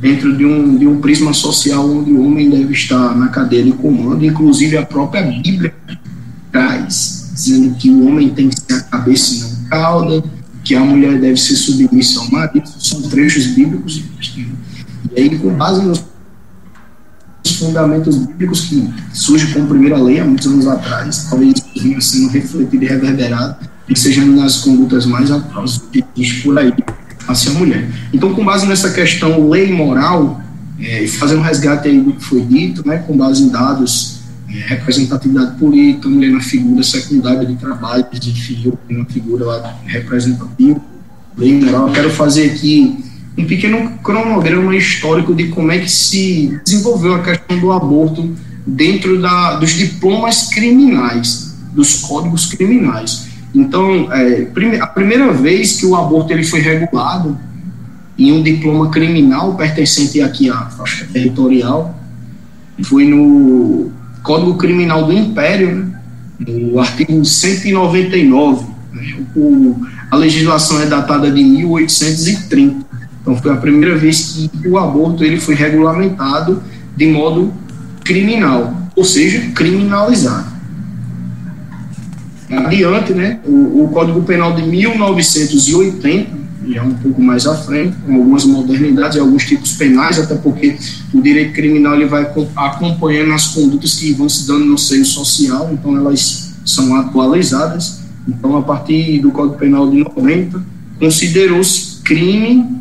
dentro de um, de um prisma social onde o homem deve estar na cadeia de comando, inclusive a própria Bíblia traz, dizendo que o homem tem que ser a cabeça e não cauda, que a mulher deve ser submissa ao marido, são trechos bíblicos. E aí, com base nos fundamentos bíblicos que surge como primeira lei há muitos anos atrás, talvez venha sendo refletido e reverberado, e seja nas condutas mais existe por aí hacia a mulher. Então, com base nessa questão lei moral, é, fazendo um resgate aí do que foi dito, né, com base em dados é, representatividade política, mulher na figura secundária de trabalho, enfim, uma figura lá representativa, lei moral. Eu quero fazer aqui um pequeno cronograma histórico de como é que se desenvolveu a questão do aborto dentro da, dos diplomas criminais, dos códigos criminais. Então, é, a primeira vez que o aborto ele foi regulado em um diploma criminal pertencente aqui à faixa territorial foi no Código Criminal do Império, né? no artigo 199. Né? O, a legislação é datada de 1830. Então foi a primeira vez que o aborto ele foi regulamentado de modo criminal, ou seja, criminalizado. Adiante, né, o, o Código Penal de 1980 já um pouco mais à frente, com algumas modernidades e alguns tipos penais, até porque o direito criminal ele vai acompanhando as condutas que vão se dando no seio social, então elas são atualizadas. Então, a partir do Código Penal de 90, considerou-se crime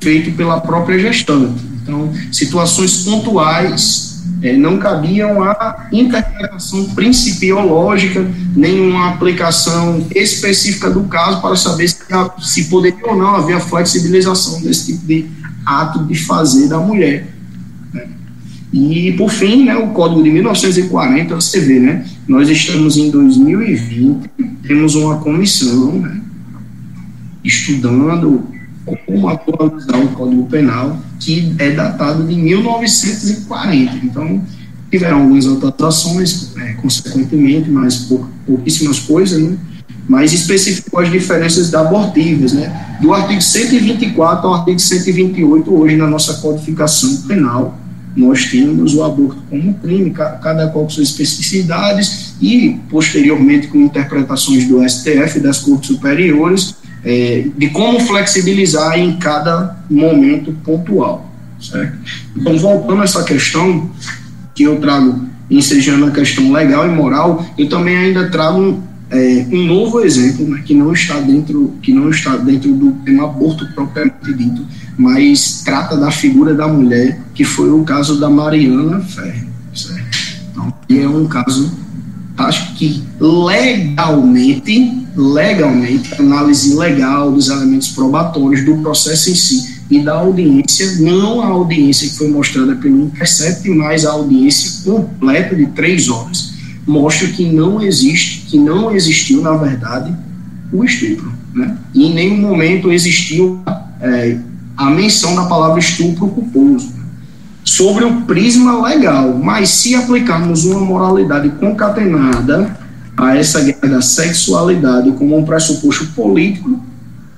feito pela própria gestante. Então, situações pontuais é, não cabiam a interpretação principiológica, nenhuma aplicação específica do caso para saber se, se poderia ou não haver a flexibilização desse tipo de ato de fazer da mulher. Né? E, por fim, né, o Código de 1940, você vê, né, nós estamos em 2020, temos uma comissão né, estudando como atualizar o Código Penal, que é datado de 1940. Então, tiveram algumas atualizações, é, consequentemente, mas pou, pouquíssimas coisas, né? mas especificou as diferenças abortivas, né? do artigo 124 ao artigo 128, hoje na nossa codificação penal, nós temos o aborto como crime, cada qual com suas especificidades, e posteriormente com interpretações do STF e das cortes superiores, é, de como flexibilizar em cada momento pontual. Certo? Então, voltando a essa questão que eu trago, ensejando a questão legal e moral, eu também ainda trago é, um novo exemplo né, que não está dentro que não está dentro do tema aborto propriamente dito, mas trata da figura da mulher, que foi o caso da Mariana Ferro. Certo? Então, é um caso, acho que legalmente legalmente, análise legal dos elementos probatórios do processo em si e da audiência, não a audiência que foi mostrada pelo Intercept, mas a audiência completa de três horas, mostra que não existe, que não existiu, na verdade, o estupro. Né? E em nenhum momento existiu é, a menção da palavra estupro culposo. Sobre o prisma legal, mas se aplicarmos uma moralidade concatenada, a essa guerra da sexualidade como um pressuposto político,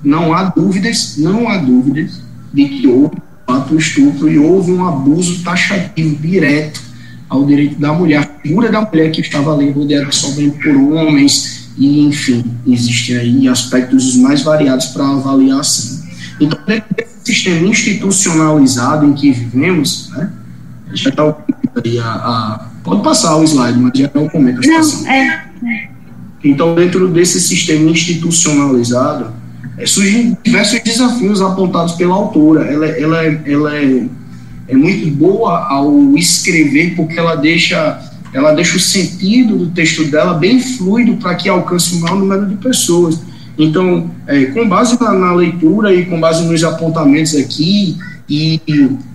não há dúvidas, não há dúvidas de que houve fato estupro e houve um abuso taxativo direto ao direito da mulher, a figura da mulher que estava ali rodeada somente por homens, e enfim, existem aí aspectos mais variados para avaliar assim. Então, sistema institucionalizado em que vivemos, né, já está aí a, a, pode passar o slide, mas já é o comento a situação. Não, é, então, dentro desse sistema institucionalizado, é, surgem diversos desafios apontados pela autora. Ela, ela, ela é, é muito boa ao escrever, porque ela deixa, ela deixa o sentido do texto dela bem fluido para que alcance o maior número de pessoas. Então, é, com base na, na leitura e com base nos apontamentos aqui, e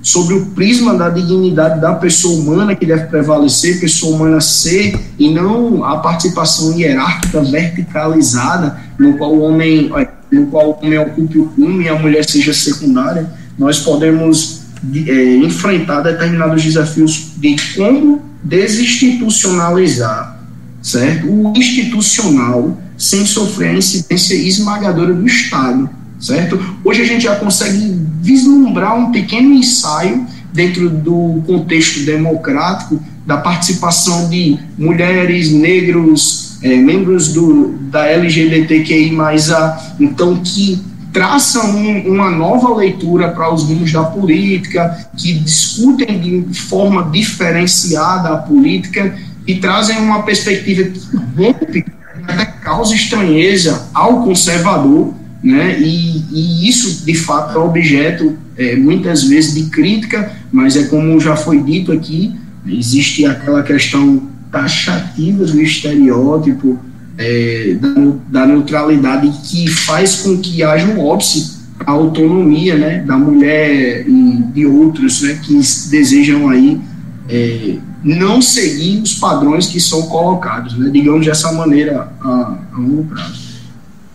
sobre o prisma da dignidade da pessoa humana que deve prevalecer, pessoa humana ser, e não a participação hierárquica verticalizada, no qual o homem, no qual o homem ocupe o cume e a mulher seja secundária, nós podemos é, enfrentar determinados desafios de como desinstitucionalizar, certo? O institucional sem sofrer a incidência esmagadora do Estado certo? Hoje a gente já consegue vislumbrar um pequeno ensaio dentro do contexto democrático da participação de mulheres, negros, é, membros do, da LGBTQI+, a, então que traçam um, uma nova leitura para os rumos da política, que discutem de forma diferenciada a política e trazem uma perspectiva que rompe, até causa estranheza ao conservador, né? E, e, isso de fato é objeto é, muitas vezes de crítica, mas é como já foi dito aqui, existe aquela questão taxativa do estereótipo é, da, da, neutralidade que faz com que haja um óbice a autonomia né, da mulher e de outros né, que desejam aí é, não seguir os padrões que são colocados, né, digamos dessa maneira a, a longo prazo.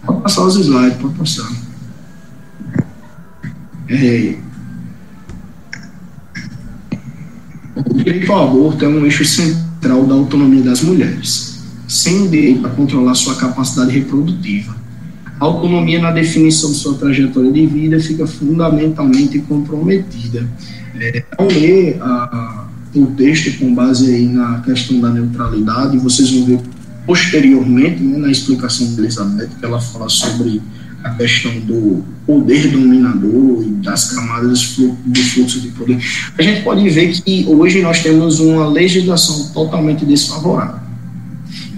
Pode passar os slides, pode passar. É, o direito ao aborto é um eixo central da autonomia das mulheres, sem o direito a controlar sua capacidade reprodutiva. A autonomia na definição de sua trajetória de vida fica fundamentalmente comprometida. É, ao ler a, o texto com base aí na questão da neutralidade, vocês vão ver posteriormente, né, na explicação de Elizabeth, que ela fala sobre a questão do poder dominador e das camadas do fluxo de poder. A gente pode ver que hoje nós temos uma legislação totalmente desfavorável.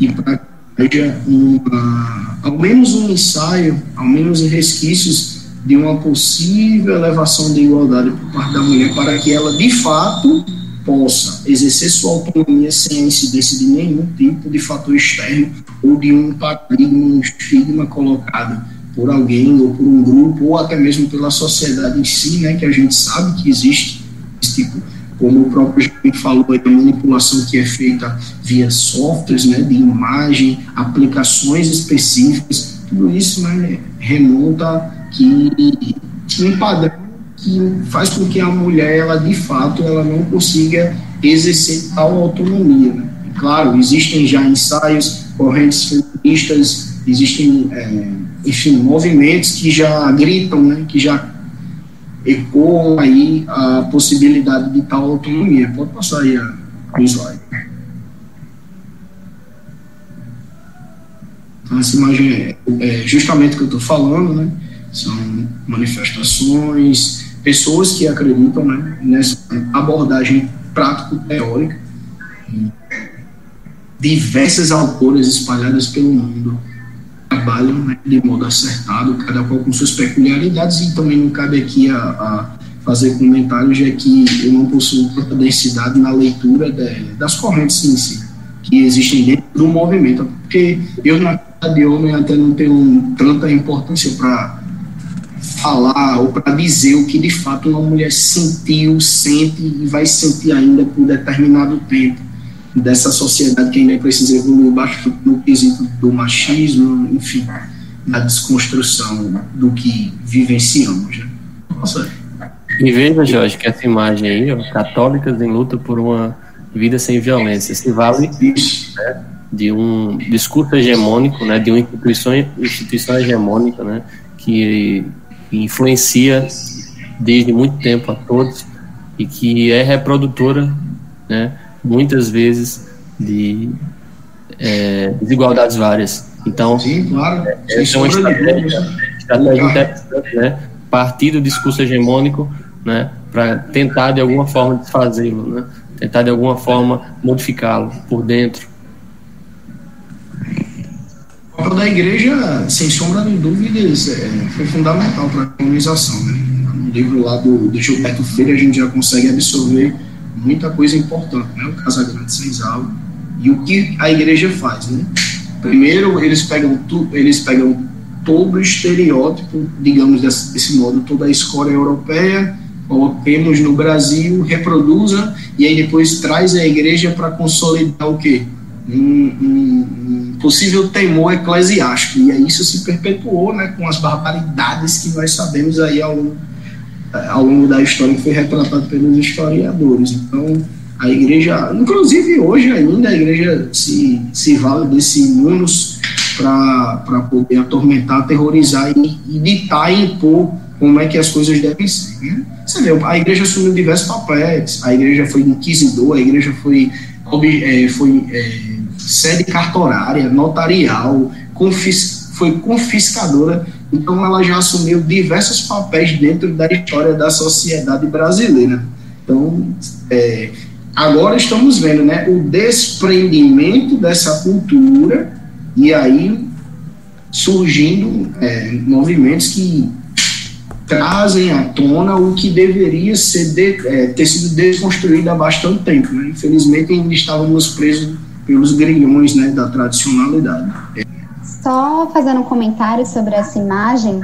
E para que haja uma, ao menos um ensaio, ao menos resquícios de uma possível elevação de igualdade por parte da mulher, para que ela de fato possa exercer sua autonomia sem a incidência de nenhum tipo de fator externo ou de um paradigma, um estigma colocado por alguém ou por um grupo ou até mesmo pela sociedade em si, né, que a gente sabe que existe esse tipo, como o próprio Jaime falou, a manipulação que é feita via softwares, né, de imagem, aplicações específicas, tudo isso né, remonta que um padrão que faz com que a mulher, ela de fato, ela não consiga exercer tal autonomia. Né? claro, existem já ensaios, correntes feministas, existem, é, enfim, movimentos que já gritam, né, que já ecoam aí a possibilidade de tal autonomia. Pode passar aí a, o slide. Então, essa imagem é, é justamente o que eu estou falando, né? São manifestações, pessoas que acreditam né, nessa abordagem prático-teórica. Diversas autoras espalhadas pelo mundo trabalham né, de modo acertado, cada qual com suas peculiaridades, e também não cabe aqui a, a fazer comentários, já que eu não possuo tanta densidade na leitura de, das correntes em si, que existem dentro do movimento, porque eu, na de homem, até não tenho tanta importância para falar ou para dizer o que de fato uma mulher sentiu, sente e vai sentir ainda por determinado tempo dessa sociedade que ainda precisa evoluir bastante no quesito do machismo, enfim, na desconstrução do que vivenciamos. Né? Nossa. E veja, Jorge, que essa imagem aí, ó, católicas em luta por uma vida sem violência, se vale né, de um discurso hegemônico, né, de uma instituição, instituição hegemônica, né, que que influencia desde muito tempo a todos e que é reprodutora, né, muitas vezes, de é, desigualdades várias. Então, Sim, claro. é, é uma estratégia, estratégia interessante, né, partir do discurso hegemônico, né, para tentar de alguma forma desfazê-lo, né, tentar de alguma forma modificá-lo por dentro papel da igreja, sem sombra de dúvidas, é, foi fundamental para a colonização. Né? No livro lá do, do Gilberto Freire, a gente já consegue absorver muita coisa importante, né? o Casa Grande Senzala, e o que a igreja faz. Né? Primeiro, eles pegam, tu, eles pegam todo o estereótipo, digamos desse modo, toda a escola europeia, coloquemos no Brasil, reproduza, e aí depois traz a igreja para consolidar o quê? Um, possível temor eclesiástico. E aí isso se perpetuou né, com as barbaridades que nós sabemos aí ao, ao longo da história que foi retratado pelos historiadores. Então, a igreja, inclusive hoje ainda, a igreja se, se vale desse imunos para poder atormentar, aterrorizar e, e ditar e impor como é que as coisas devem ser. Né? Você vê, a igreja assumiu diversos papéis, a igreja foi inquisidor, a igreja foi, é, foi é, sede cartorária, notarial, confis, foi confiscadora, então ela já assumiu diversos papéis dentro da história da sociedade brasileira. Então, é, agora estamos vendo né, o desprendimento dessa cultura e aí surgindo é, movimentos que trazem à tona o que deveria ser de, é, ter sido desconstruído há bastante tempo. Né? Infelizmente, ainda estávamos presos pelos grilhões né, da tradicionalidade. Só fazendo um comentário sobre essa imagem,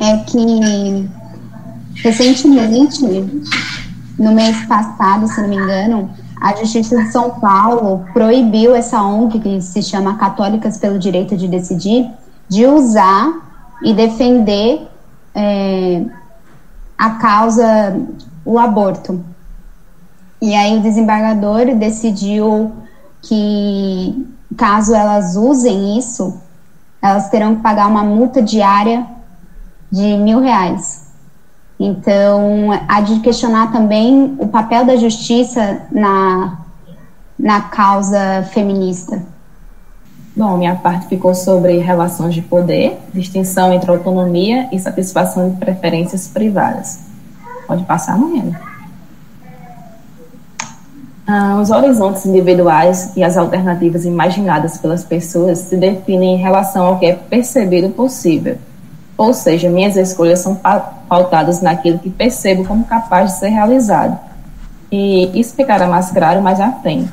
é que recentemente, no mês passado, se não me engano, a Justiça de São Paulo proibiu essa ONG, que se chama Católicas pelo Direito de Decidir, de usar e defender é, a causa, o aborto. E aí o desembargador decidiu que caso elas usem isso, elas terão que pagar uma multa diária de mil reais. Então, há de questionar também o papel da justiça na, na causa feminista. Bom, minha parte ficou sobre relações de poder, distinção entre autonomia e satisfação de preferências privadas. Pode passar, Mariana. Ah, os horizontes individuais e as alternativas imaginadas pelas pessoas se definem em relação ao que é percebido possível. Ou seja, minhas escolhas são pautadas naquilo que percebo como capaz de ser realizado. E isso ficará mais claro mais à frente.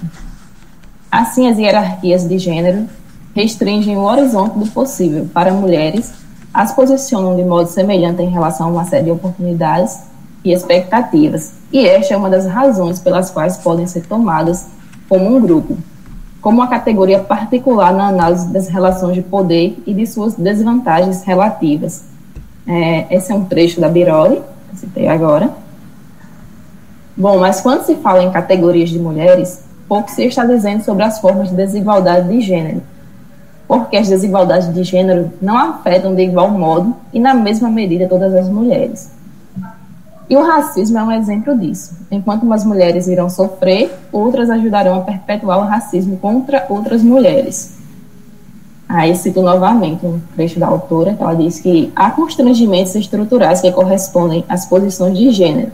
Assim, as hierarquias de gênero restringem o horizonte do possível para mulheres, as posicionam de modo semelhante em relação a uma série de oportunidades e expectativas, e esta é uma das razões pelas quais podem ser tomadas como um grupo, como uma categoria particular na análise das relações de poder e de suas desvantagens relativas. É, esse é um trecho da Biroli, que citei agora. Bom, mas quando se fala em categorias de mulheres, pouco se está dizendo sobre as formas de desigualdade de gênero, porque as desigualdades de gênero não afetam de igual modo e na mesma medida todas as mulheres. E o racismo é um exemplo disso. Enquanto umas mulheres irão sofrer, outras ajudarão a perpetuar o racismo contra outras mulheres. Aí cito novamente um trecho da autora, que ela diz que há constrangimentos estruturais que correspondem às posições de gênero.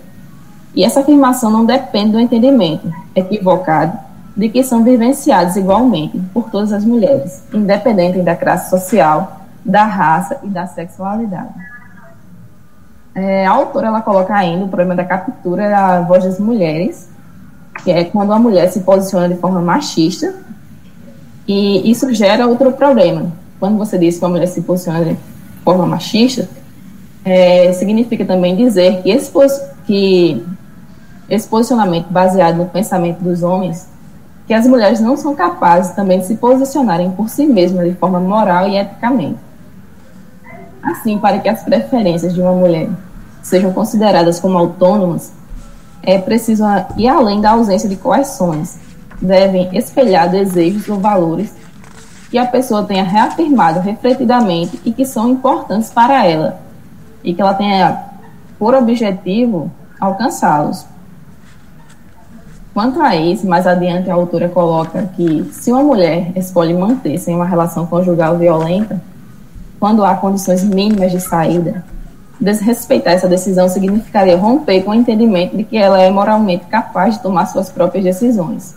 E essa afirmação não depende do entendimento equivocado de que são vivenciados igualmente por todas as mulheres, independente da classe social, da raça e da sexualidade. É, a autora ela coloca ainda o problema da captura da voz das mulheres, que é quando a mulher se posiciona de forma machista, e isso gera outro problema. Quando você diz que a mulher se posiciona de forma machista, é, significa também dizer que esse, que esse posicionamento baseado no pensamento dos homens que as mulheres não são capazes também de se posicionarem por si mesmas de forma moral e eticamente. Assim, para que as preferências de uma mulher sejam consideradas como autônomas, é preciso ir além da ausência de coerções. Devem espelhar desejos ou valores que a pessoa tenha reafirmado refletidamente e que são importantes para ela, e que ela tenha por objetivo alcançá-los. Quanto a isso, mais adiante a autora coloca que se uma mulher escolhe manter-se em uma relação conjugal violenta, quando há condições mínimas de saída, desrespeitar essa decisão significaria romper com o entendimento de que ela é moralmente capaz de tomar suas próprias decisões.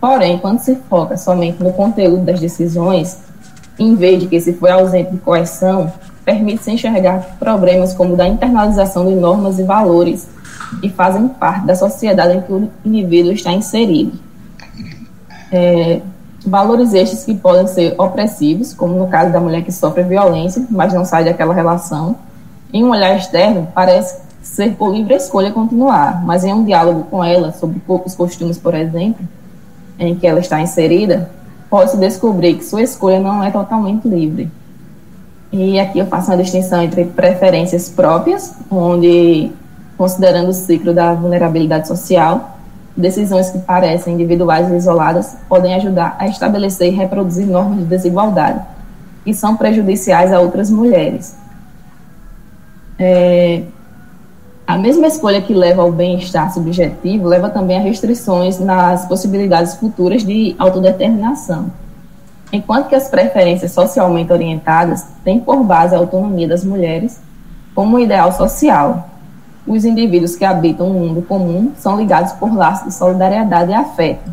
Porém, quando se foca somente no conteúdo das decisões, em vez de que se foi ausente de coerção, permite-se enxergar problemas como o da internalização de normas e valores e fazem parte da sociedade em que o indivíduo está inserido. É, valores estes que podem ser opressivos, como no caso da mulher que sofre violência, mas não sai daquela relação. Em um olhar externo, parece ser por livre escolha continuar, mas em um diálogo com ela sobre poucos costumes, por exemplo, em que ela está inserida, pode-se descobrir que sua escolha não é totalmente livre. E aqui eu faço uma distinção entre preferências próprias, onde considerando o ciclo da vulnerabilidade social, decisões que parecem individuais e isoladas podem ajudar a estabelecer e reproduzir normas de desigualdade que são prejudiciais a outras mulheres. É, a mesma escolha que leva ao bem-estar subjetivo leva também a restrições nas possibilidades futuras de autodeterminação. Enquanto que as preferências socialmente orientadas têm por base a autonomia das mulheres como um ideal social, os indivíduos que habitam um mundo comum são ligados por laços de solidariedade e afeto,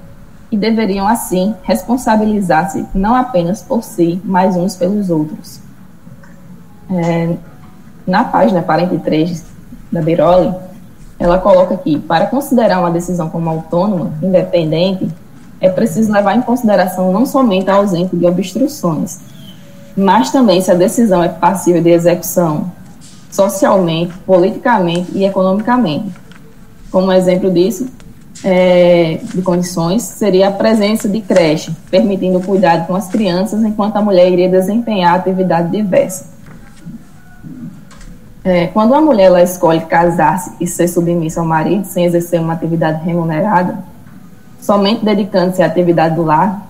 e deveriam, assim, responsabilizar-se não apenas por si, mas uns pelos outros. É, na página 43 da Biroli, ela coloca que, para considerar uma decisão como autônoma, independente, é preciso levar em consideração não somente a ausência de obstruções, mas também se a decisão é passível de execução socialmente, politicamente e economicamente. Como exemplo disso, é, de condições, seria a presença de creche, permitindo o cuidado com as crianças, enquanto a mulher iria desempenhar atividade diversa. É, quando uma mulher ela escolhe casar-se e ser submissa ao marido sem exercer uma atividade remunerada, somente dedicando-se à atividade do lar,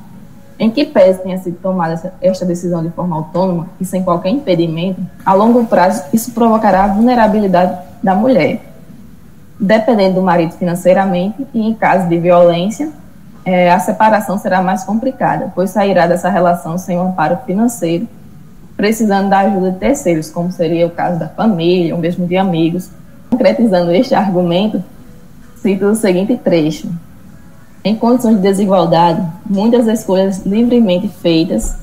Em que pese tenha sido tomada esta decisão de forma autônoma e sem qualquer impedimento, a longo prazo isso provocará a vulnerabilidade da mulher. Dependendo do marido financeiramente e em caso de violência, é, a separação será mais complicada, pois sairá dessa relação sem um amparo financeiro, precisando da ajuda de terceiros, como seria o caso da família ou mesmo de amigos. Concretizando este argumento, cito o seguinte trecho. Em condições de desigualdade, muitas escolhas livremente feitas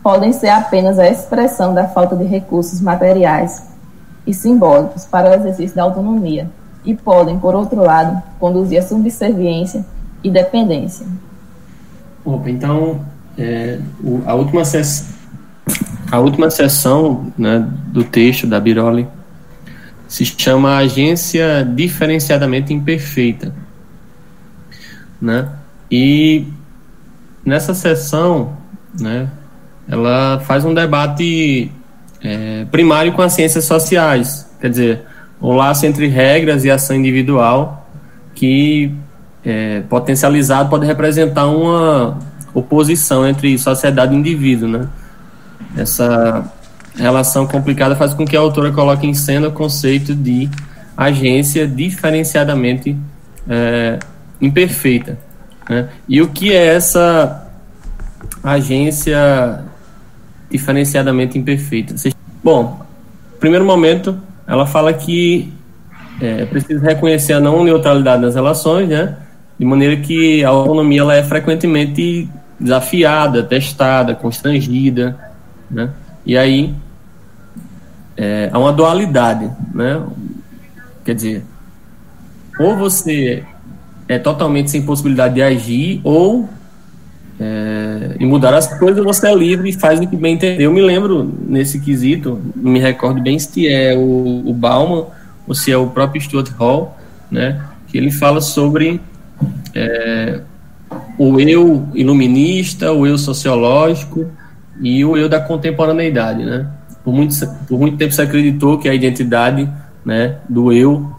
podem ser apenas a expressão da falta de recursos materiais e simbólicos para o exercício da autonomia e podem, por outro lado, conduzir à subserviência e dependência. Opa, então, é, o, a última sessão, a última sessão né, do texto da Biroli se chama Agência Diferenciadamente Imperfeita né? E nessa sessão, né, ela faz um debate é, primário com as ciências sociais, quer dizer, o laço entre regras e ação individual que é, potencializado pode representar uma oposição entre sociedade e indivíduo, né? Essa relação complicada faz com que a autora coloque em cena o conceito de agência diferenciadamente é, imperfeita. Né? E o que é essa agência diferenciadamente imperfeita? Bom, primeiro momento, ela fala que é, preciso reconhecer a não neutralidade das relações, né? de maneira que a autonomia ela é frequentemente desafiada, testada, constrangida, né? E aí é, há uma dualidade, né? Quer dizer, ou você é totalmente sem possibilidade de agir ou é, e mudar as coisas, você é livre e faz o que bem entender. Eu me lembro nesse quesito, me recordo bem se é o, o Bauman ou se é o próprio Stuart Hall, né, que ele fala sobre é, o eu iluminista, o eu sociológico e o eu da contemporaneidade, né. Por muito, por muito tempo se acreditou que a identidade né, do eu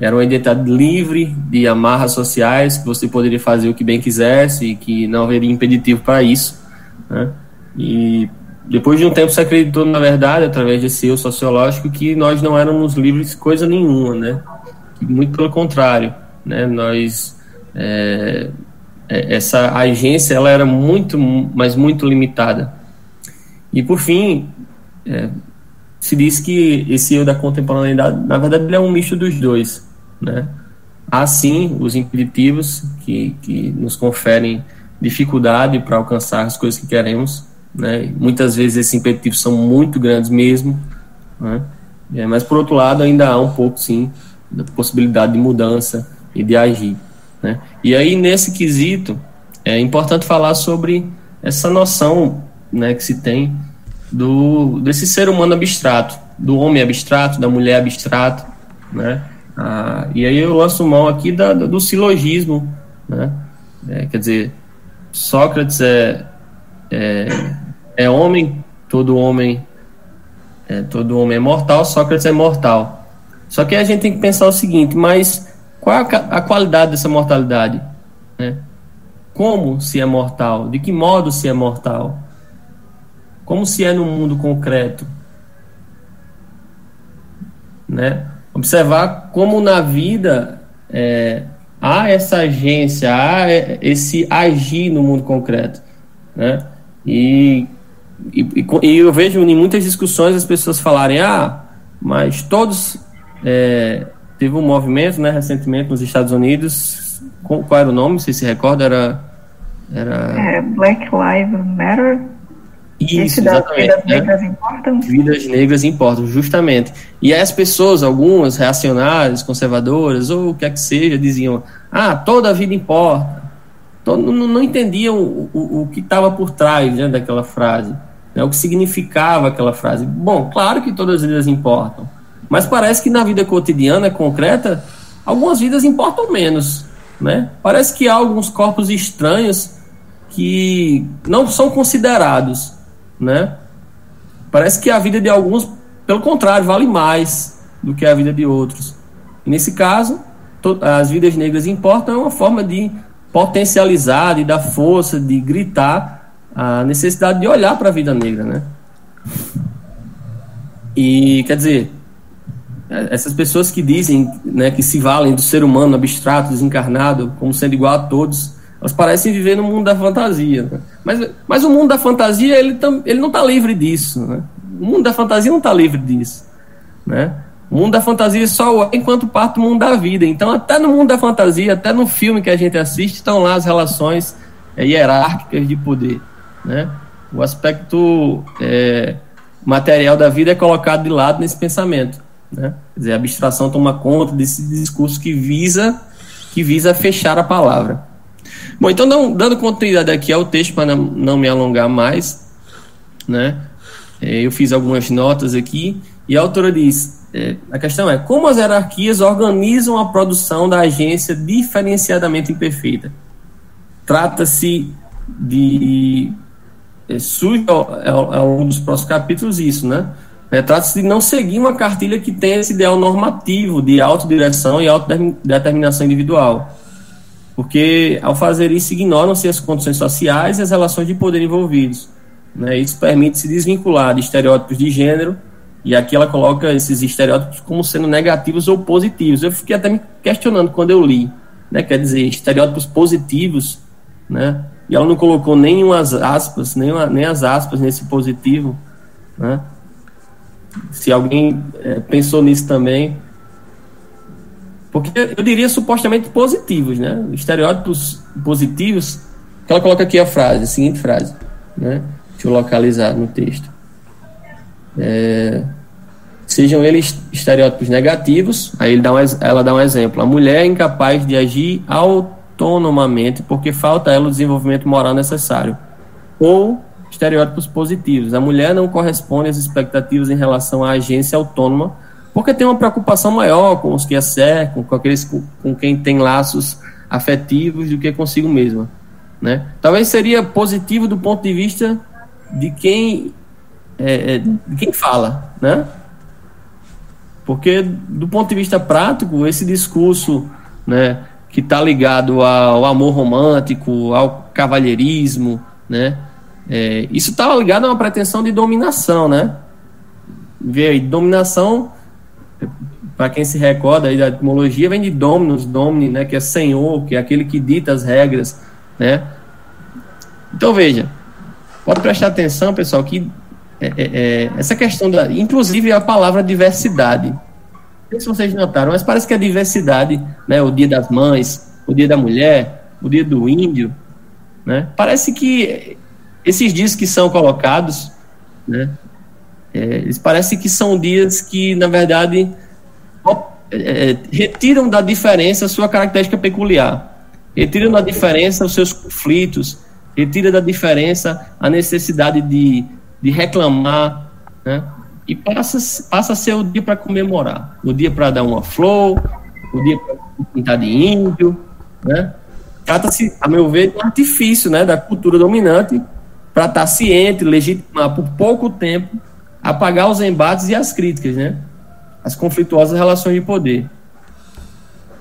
era uma identidade livre de amarras sociais, que você poderia fazer o que bem quisesse e que não haveria impeditivo para isso. Né? E depois de um tempo se acreditou, na verdade, através desse eu sociológico, que nós não éramos livres coisa nenhuma, né? Muito pelo contrário, né? Nós é, é, essa agência ela era muito, mas muito limitada. E por fim, é, se diz que esse eu da contemporaneidade, na verdade, ele é um misto dos dois. Né? Há sim os impeditivos que, que nos conferem dificuldade para alcançar as coisas que queremos. Né? Muitas vezes esses impeditivos são muito grandes mesmo. Né? É, mas por outro lado, ainda há um pouco sim da possibilidade de mudança e de agir. Né? E aí, nesse quesito, é importante falar sobre essa noção né, que se tem do, desse ser humano abstrato, do homem abstrato, da mulher abstrato, né? Ah, e aí eu lanço mão aqui da, do silogismo, né? É, quer dizer, Sócrates é, é, é homem, todo homem é, todo homem é mortal, Sócrates é mortal. Só que a gente tem que pensar o seguinte, mas qual a, a qualidade dessa mortalidade? Né? Como se é mortal? De que modo se é mortal? Como se é no mundo concreto? Né? Observar como na vida é, há essa agência, há esse agir no mundo concreto, né? E, e, e eu vejo em muitas discussões as pessoas falarem, ah, mas todos é, teve um movimento, né, recentemente nos Estados Unidos, qual, era o nome? Você se recorda? Era, era... É, Black Lives Matter. Isso, exatamente. Vidas né? negras importam? Vidas negras importam, justamente. E as pessoas, algumas reacionárias, conservadoras, ou o que é que seja, diziam: ah, toda a vida importa. Então, não, não entendiam o, o, o que estava por trás né, daquela frase, né, o que significava aquela frase. Bom, claro que todas as vidas importam, mas parece que na vida cotidiana, concreta, algumas vidas importam menos. Né? Parece que há alguns corpos estranhos que não são considerados né? Parece que a vida de alguns, pelo contrário, vale mais do que a vida de outros. E nesse caso, as vidas negras importam é uma forma de potencializar, de dar força, de gritar a necessidade de olhar para a vida negra, né? E quer dizer, essas pessoas que dizem, né, que se valem do ser humano abstrato, desencarnado, como sendo igual a todos, elas parecem viver no mundo da fantasia. Né? Mas, mas o mundo da fantasia ele, tam, ele não está livre disso. Né? O mundo da fantasia não está livre disso. Né? O mundo da fantasia só é enquanto parte do mundo da vida. Então, até no mundo da fantasia, até no filme que a gente assiste, estão lá as relações é, hierárquicas de poder. Né? O aspecto é, material da vida é colocado de lado nesse pensamento. Né? Quer dizer, a abstração toma conta desse discurso que visa, que visa fechar a palavra. Bom, então, não, dando continuidade aqui ao texto, para não, me alongar mais, né? É, eu fiz algumas notas aqui, e a autora diz: é, a questão é como as hierarquias organizam a produção da agência diferenciadamente imperfeita. Trata-se de. É, surge ao longo dos próximos capítulos isso, né? É, Trata-se de não seguir uma cartilha que tenha esse ideal normativo de autodireção e autodeterminação individual. Porque, ao fazer isso, ignoram-se as condições sociais e as relações de poder envolvidos. Né? Isso permite se desvincular de estereótipos de gênero, e aqui ela coloca esses estereótipos como sendo negativos ou positivos. Eu fiquei até me questionando quando eu li. Né? Quer dizer, estereótipos positivos, né? e ela não colocou nem umas aspas, nem, uma, nem as aspas nesse positivo. Né? se alguém é, pensou nisso também. Porque eu diria supostamente positivos, né? Estereótipos positivos. Ela coloca aqui a frase, a seguinte frase, né? Deixa eu localizar no texto. É, sejam eles estereótipos negativos, aí dá um, ela dá um exemplo. A mulher é incapaz de agir autonomamente porque falta a ela o desenvolvimento moral necessário. Ou estereótipos positivos. A mulher não corresponde às expectativas em relação à agência autônoma, porque tem uma preocupação maior com os que a cercam, com aqueles com, com quem tem laços afetivos do que consigo mesma. Né? Talvez seria positivo do ponto de vista de quem, é, é de quem fala, né? Porque do ponto de vista prático, esse discurso, né, que está ligado ao amor romântico, ao cavalheirismo, né, é, isso estava ligado a uma pretensão de dominação, né? Aí, dominação, para quem se recorda aí da etimologia, vem de dominus, domini, né? Que é senhor, que é aquele que dita as regras, né? Então veja, pode prestar atenção, pessoal, que é, é, é essa questão da, inclusive a palavra diversidade. Não sei se vocês notaram, mas parece que a diversidade, né? O dia das mães, o dia da mulher, o dia do índio, né? Parece que esses dias que são colocados, né, é, eles parecem que são dias que, na verdade, é, é, retiram da diferença a sua característica peculiar, retiram da diferença os seus conflitos, retiram da diferença a necessidade de, de reclamar, né, e passa, passa a ser o dia para comemorar, o dia para dar uma flor, o dia para pintar de índio, né? Trata-se, a meu ver, de um artifício né, da cultura dominante para estar ciente, legitimar por pouco tempo, apagar os embates e as críticas, né? As conflituosas relações de poder.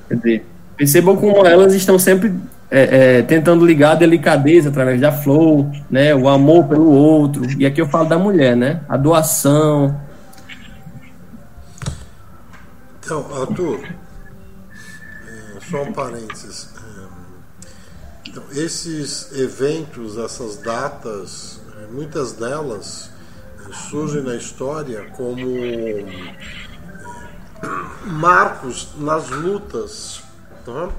Quer dizer, percebam como elas estão sempre é, é, tentando ligar a delicadeza através da flor, né? O amor pelo outro. E aqui eu falo da mulher, né? A doação. Então, Arthur, é, só um parênteses. Então, esses eventos, essas datas, eh, muitas delas surgem na história como eh, marcos nas lutas. Tá?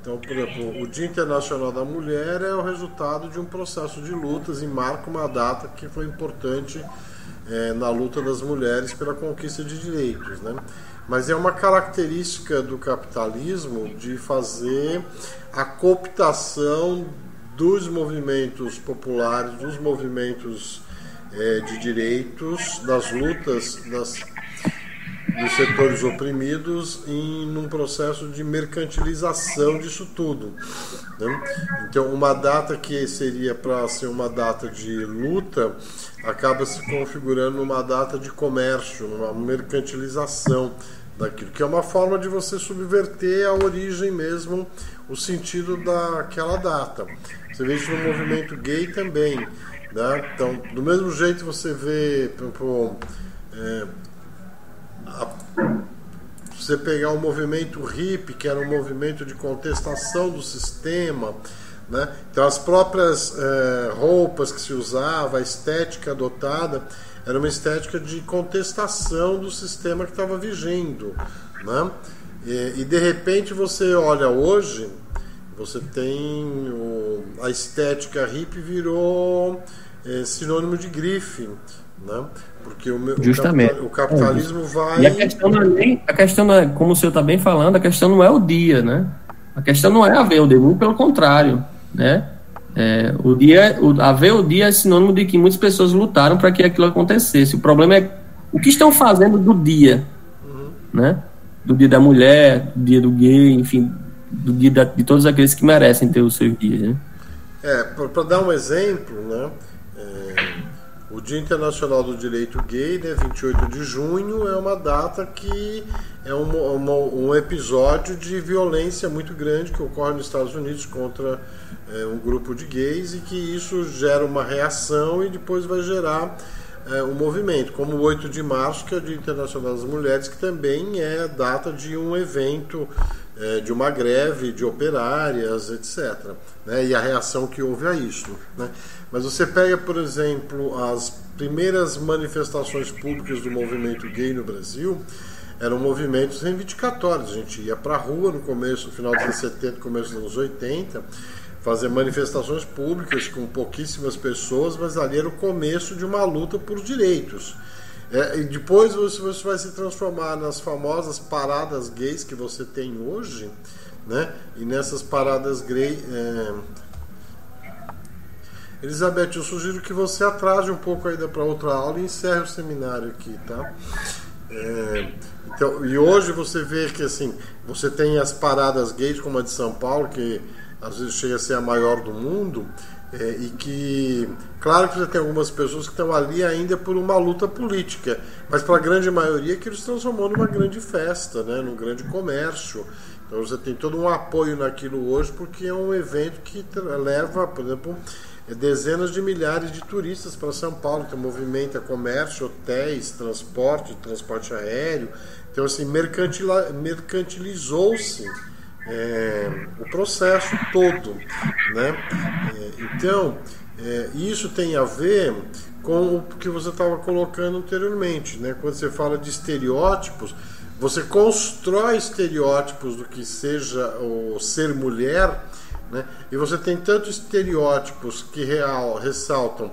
Então, por exemplo, o Dia Internacional da Mulher é o resultado de um processo de lutas e marca uma data que foi importante é, na luta das mulheres pela conquista de direitos. Né? Mas é uma característica do capitalismo de fazer a cooptação dos movimentos populares, dos movimentos é, de direitos, das lutas das, dos setores oprimidos em num processo de mercantilização disso tudo. Né? Então, uma data que seria para ser uma data de luta acaba se configurando uma data de comércio, uma mercantilização daquilo, que é uma forma de você subverter a origem mesmo, o sentido daquela data. Você vê isso no movimento gay também. Né? Então, do mesmo jeito você vê, por é, a, você pegar o movimento hippie, que era um movimento de contestação do sistema, né? então as próprias é, roupas que se usava, a estética adotada, era uma estética de contestação do sistema que estava vigendo. Né? E, e, de repente você olha hoje, você tem o, a estética hippie virou é, sinônimo de grife, né? Porque o, meu, Justamente. o, capitalismo é. vai. E a questão não é nem, a questão não é, como o senhor está bem falando, a questão não é o dia, né? A questão não é haver o dia, pelo contrário, né? É, o dia, o, haver o dia é sinônimo de que muitas pessoas lutaram para que aquilo acontecesse. O problema é o que estão fazendo do dia, uhum. né? Do dia da mulher, do dia do gay, enfim, do dia da, de todos aqueles que merecem ter o seu dia. Né? É, para dar um exemplo, né? É, o Dia Internacional do Direito Gay, né, 28 de junho, é uma data que é uma, um episódio de violência muito grande que ocorre nos Estados Unidos contra é, um grupo de gays e que isso gera uma reação e depois vai gerar é, um movimento, como o 8 de março, que é o Dia Internacional das Mulheres, que também é data de um evento é, de uma greve de operárias, etc. Né, e a reação que houve a isso. Né. Mas você pega, por exemplo, as primeiras manifestações públicas do movimento gay no Brasil, eram movimentos reivindicatórios. A gente ia para a rua no começo, no final dos anos 70, começo dos anos 80, fazer manifestações públicas com pouquíssimas pessoas, mas ali era o começo de uma luta por direitos. É, depois você, você vai se transformar nas famosas paradas gays que você tem hoje, né? E nessas paradas gay. É... Elizabeth, eu sugiro que você atrase um pouco ainda para outra aula e encerre o seminário aqui, tá? É, então, e hoje você vê que assim, você tem as paradas gays como a de São Paulo, que às vezes chega a ser a maior do mundo, é, e que, claro que já tem algumas pessoas que estão ali ainda por uma luta política, mas para a grande maioria que eles transformou numa grande festa, né, num grande comércio. Então você tem todo um apoio naquilo hoje, porque é um evento que leva, por exemplo, dezenas de milhares de turistas para São Paulo, então movimenta comércio, hotéis, transporte, transporte aéreo. Então, assim, mercantilizou-se é, o processo todo. Né? É, então, é, isso tem a ver com o que você estava colocando anteriormente. Né? Quando você fala de estereótipos, você constrói estereótipos do que seja o ser mulher, né? e você tem tantos estereótipos que real, ressaltam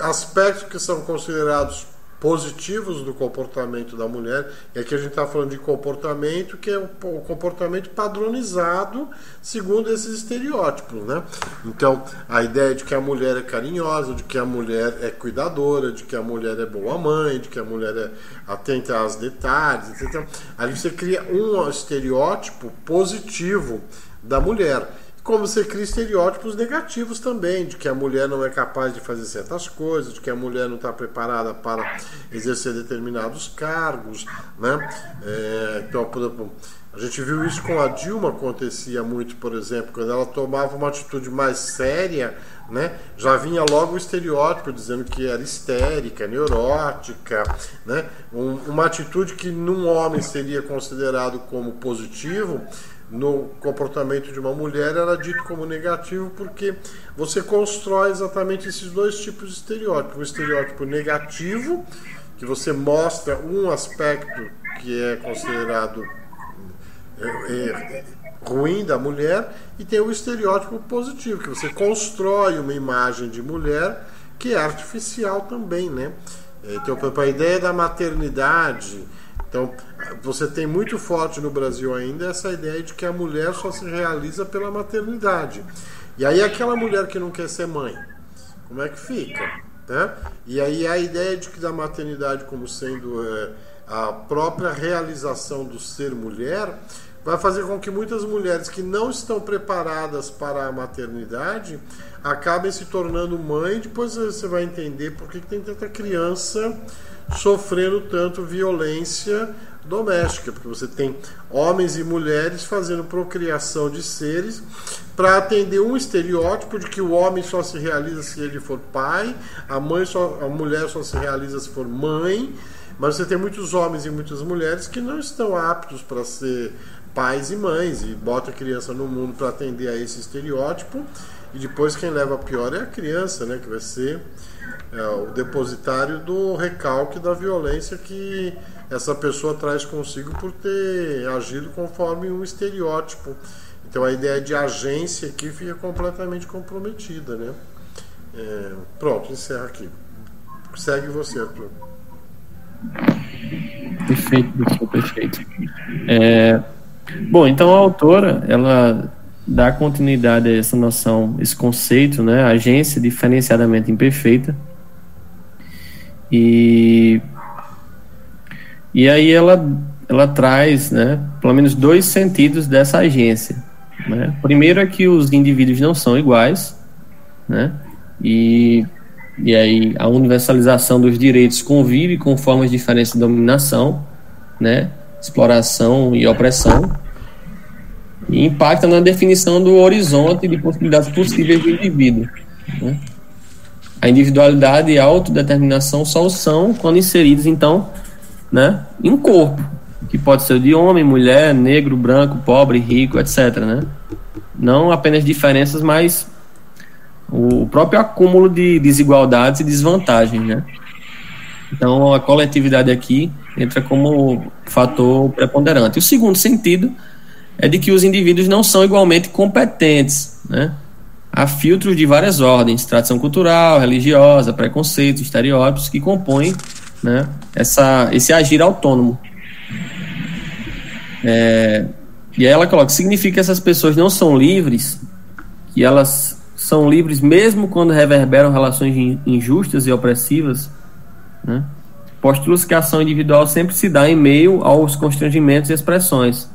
aspectos que são considerados positivos do comportamento da mulher. E aqui a gente está falando de comportamento que é o, comportamento padronizado segundo esses estereótipos, né? Então, a ideia de que a mulher é carinhosa, de que a mulher é cuidadora, de que a mulher é boa mãe, de que a mulher é atenta aos detalhes, etc. Aí você cria um estereótipo positivo da mulher como você cria estereótipos negativos também, de que a mulher não é capaz de fazer certas coisas, de que a mulher não está preparada para exercer determinados cargos. Né? É, então, por exemplo, a gente viu isso com a Dilma, acontecia muito, por exemplo, quando ela tomava uma atitude mais séria, né? já vinha logo o estereótipo dizendo que era histérica, neurótica, né? Um, uma atitude que num homem seria considerado como positivo, no comportamento de uma mulher era dito como negativo porque você constrói exatamente esses dois tipos de estereótipo. Um estereótipo negativo, que você mostra um aspecto que é considerado é, é, ruim da mulher, e tem o estereótipo positivo, que você constrói uma imagem de mulher que é artificial também, né? Então, a ideia da maternidade então, você tem muito forte no Brasil ainda essa ideia de que a mulher só se realiza pela maternidade. E aí, aquela mulher que não quer ser mãe, como é que fica? Né? E aí, a ideia de que da maternidade como sendo é, a própria realização do ser mulher vai fazer com que muitas mulheres que não estão preparadas para a maternidade acabem se tornando mãe. Depois você vai entender por que tem tanta criança sofrendo tanto violência doméstica, porque você tem homens e mulheres fazendo procriação de seres para atender um estereótipo de que o homem só se realiza se ele for pai, a mãe só, a mulher só se realiza se for mãe, mas você tem muitos homens e muitas mulheres que não estão aptos para ser pais e mães e bota a criança no mundo para atender a esse estereótipo e depois quem leva a pior é a criança, né, que vai ser é, o depositário do recalque da violência que essa pessoa traz consigo por ter agido conforme um estereótipo. Então a ideia de agência aqui fica completamente comprometida, né? É, pronto, encerra aqui. Segue você, Arthur. Perfeito, professor, perfeito. É, bom, então a autora, ela dá continuidade a essa noção, esse conceito, né? Agência diferenciadamente imperfeita. E e aí ela, ela traz, né, pelo menos dois sentidos dessa agência. Né? Primeiro é que os indivíduos não são iguais, né? E, e aí a universalização dos direitos convive com formas diferentes de dominação, né? Exploração e opressão. E impacta na definição do horizonte de possibilidades possíveis do indivíduo. Né? A individualidade e a autodeterminação só são quando inseridos, então, né, em um corpo, que pode ser de homem, mulher, negro, branco, pobre, rico, etc. Né? Não apenas diferenças, mas o próprio acúmulo de desigualdades e desvantagens. Né? Então, a coletividade aqui entra como fator preponderante. O segundo sentido é de que os indivíduos não são igualmente competentes. Né? Há filtros de várias ordens, tradição cultural, religiosa, preconceitos, estereótipos que compõem né, essa, esse agir autônomo. É, e aí ela coloca: significa que essas pessoas não são livres, que elas são livres mesmo quando reverberam relações injustas e opressivas. Né? Postula-se que a ação individual sempre se dá em meio aos constrangimentos e expressões,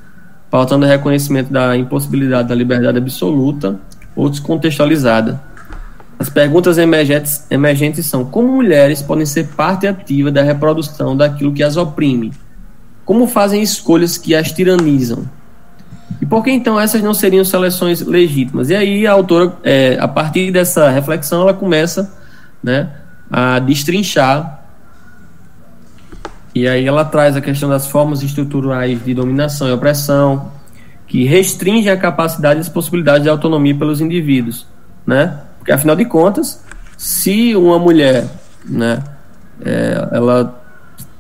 faltando reconhecimento da impossibilidade da liberdade absoluta ou descontextualizada. As perguntas emergentes, emergentes são: como mulheres podem ser parte ativa da reprodução daquilo que as oprime? Como fazem escolhas que as tiranizam? E por que então essas não seriam seleções legítimas? E aí a autora, é, a partir dessa reflexão, ela começa né, a destrinchar. E aí ela traz a questão das formas estruturais de dominação e opressão, que restringem a capacidade e as possibilidades de autonomia pelos indivíduos, né? Porque, afinal de contas, se uma mulher, né, é, ela,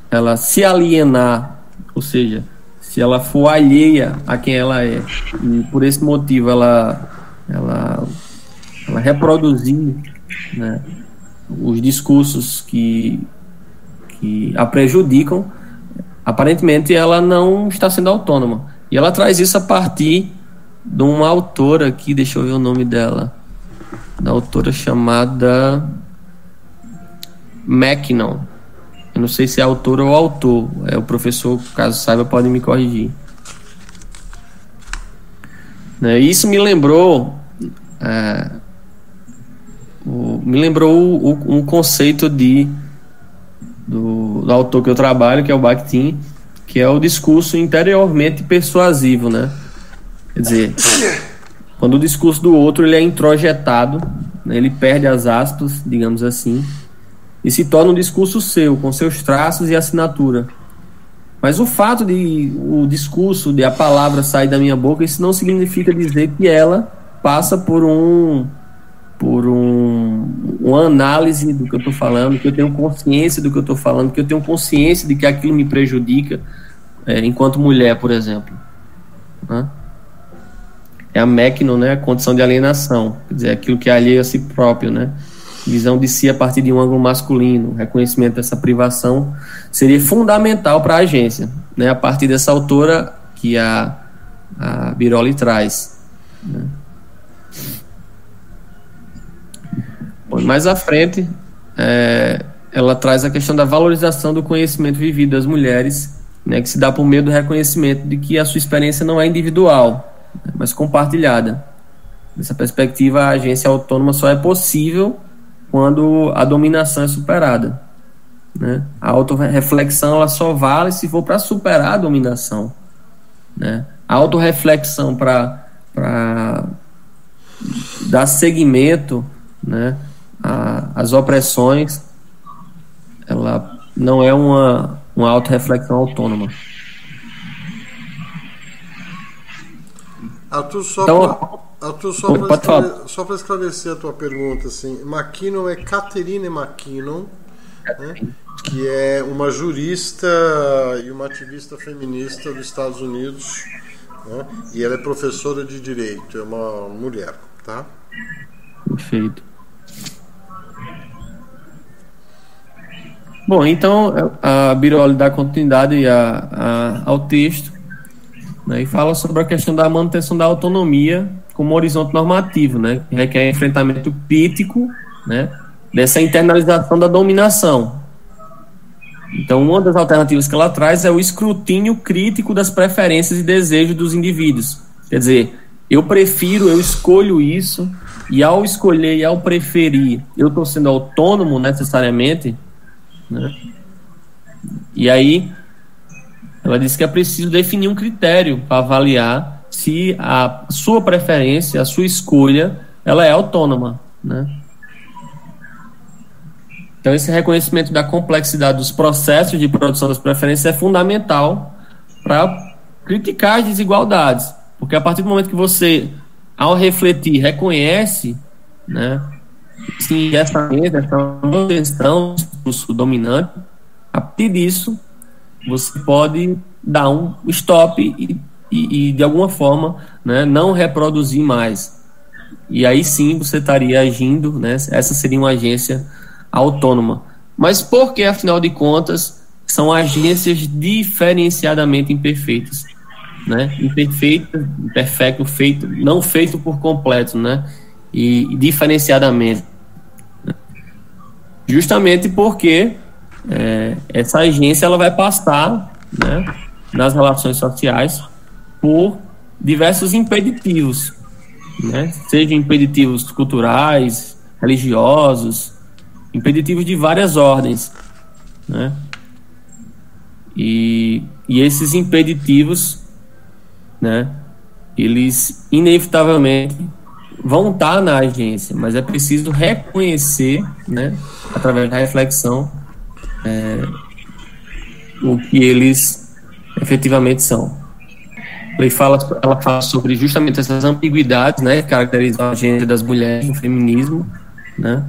ela se alienar, ou seja, se ela for alheia a quem ela é, e por esse motivo ela, ela, ela reproduzir né, os discursos que, que a prejudicam, aparentemente ela não está sendo autônoma. E ela traz isso a partir de uma autora aqui, deixa eu ver o nome dela da autora chamada Mackinnon. Eu não sei se é autora ou autor. É o professor, caso saiba, pode me corrigir. Né, isso me lembrou. É, o, me lembrou o, um conceito de do, do, autor que eu trabalho, que é o Bakhtin, que é o discurso interiormente persuasivo, né? Quer dizer, quando o discurso do outro ele é introjetado, né, ele perde as aspas, digamos assim, e se torna um discurso seu, com seus traços e assinatura. Mas o fato de o discurso, de a palavra sair da minha boca, isso não significa dizer que ela passa por um por um, uma análise do que eu estou falando, que eu tenho consciência do que eu estou falando, que eu tenho consciência de que aquilo me prejudica, é, enquanto mulher, por exemplo. Né? é a Mecno, né, a condição de alienação, quer dizer, aquilo que é alheio a si próprio, né, visão de si a partir de um ângulo masculino, reconhecimento dessa privação seria fundamental para a agência, né, a partir dessa autora que a, a Biroli traz. Né. Bom, mais à frente, é, ela traz a questão da valorização do conhecimento vivido das mulheres, né, que se dá por meio do reconhecimento de que a sua experiência não é individual, mas compartilhada. Nessa perspectiva, a agência autônoma só é possível quando a dominação é superada. Né? A autorreflexão ela só vale se for para superar a dominação. Né? A autorreflexão para dar seguimento né, às opressões, ela não é uma, uma autorreflexão autônoma. Arthur, só então, Arthur, só para esclarecer, esclarecer, a tua pergunta, assim, McKinnon é Catherine McKinnon, né, que é uma jurista e uma ativista feminista dos Estados Unidos, né, e ela é professora de direito, é uma mulher, tá? Perfeito. Bom, então a Biroli dá continuidade a, a, ao texto né, e fala sobre a questão da manutenção da autonomia como horizonte normativo, né, que requer enfrentamento crítico né, dessa internalização da dominação. Então, uma das alternativas que ela traz é o escrutínio crítico das preferências e desejos dos indivíduos. Quer dizer, eu prefiro, eu escolho isso, e ao escolher e ao preferir, eu estou sendo autônomo necessariamente, né? E aí, ela disse que é preciso definir um critério para avaliar se a sua preferência, a sua escolha, ela é autônoma, né? Então, esse reconhecimento da complexidade dos processos de produção das preferências é fundamental para criticar as desigualdades, porque a partir do momento que você, ao refletir, reconhece, né, sim, essa essa questão do dominante, a partir disso, você pode dar um stop e, e, e, de alguma forma né, não reproduzir mais. E aí sim você estaria agindo, né, essa seria uma agência autônoma. Mas por que, afinal de contas, são agências diferenciadamente imperfeitas? Né? Imperfeito, imperfeito, feito, não feito por completo, né? E diferenciadamente. Justamente porque é, essa agência ela vai passar né, nas relações sociais por diversos impeditivos, né, sejam impeditivos culturais, religiosos, impeditivos de várias ordens. Né, e, e esses impeditivos, né, eles inevitavelmente vão estar na agência, mas é preciso reconhecer, né, através da reflexão, é, o que eles efetivamente são. Ele fala, ela fala sobre justamente essas ambiguidades, né, que caracterizam a agenda das mulheres no feminismo, né,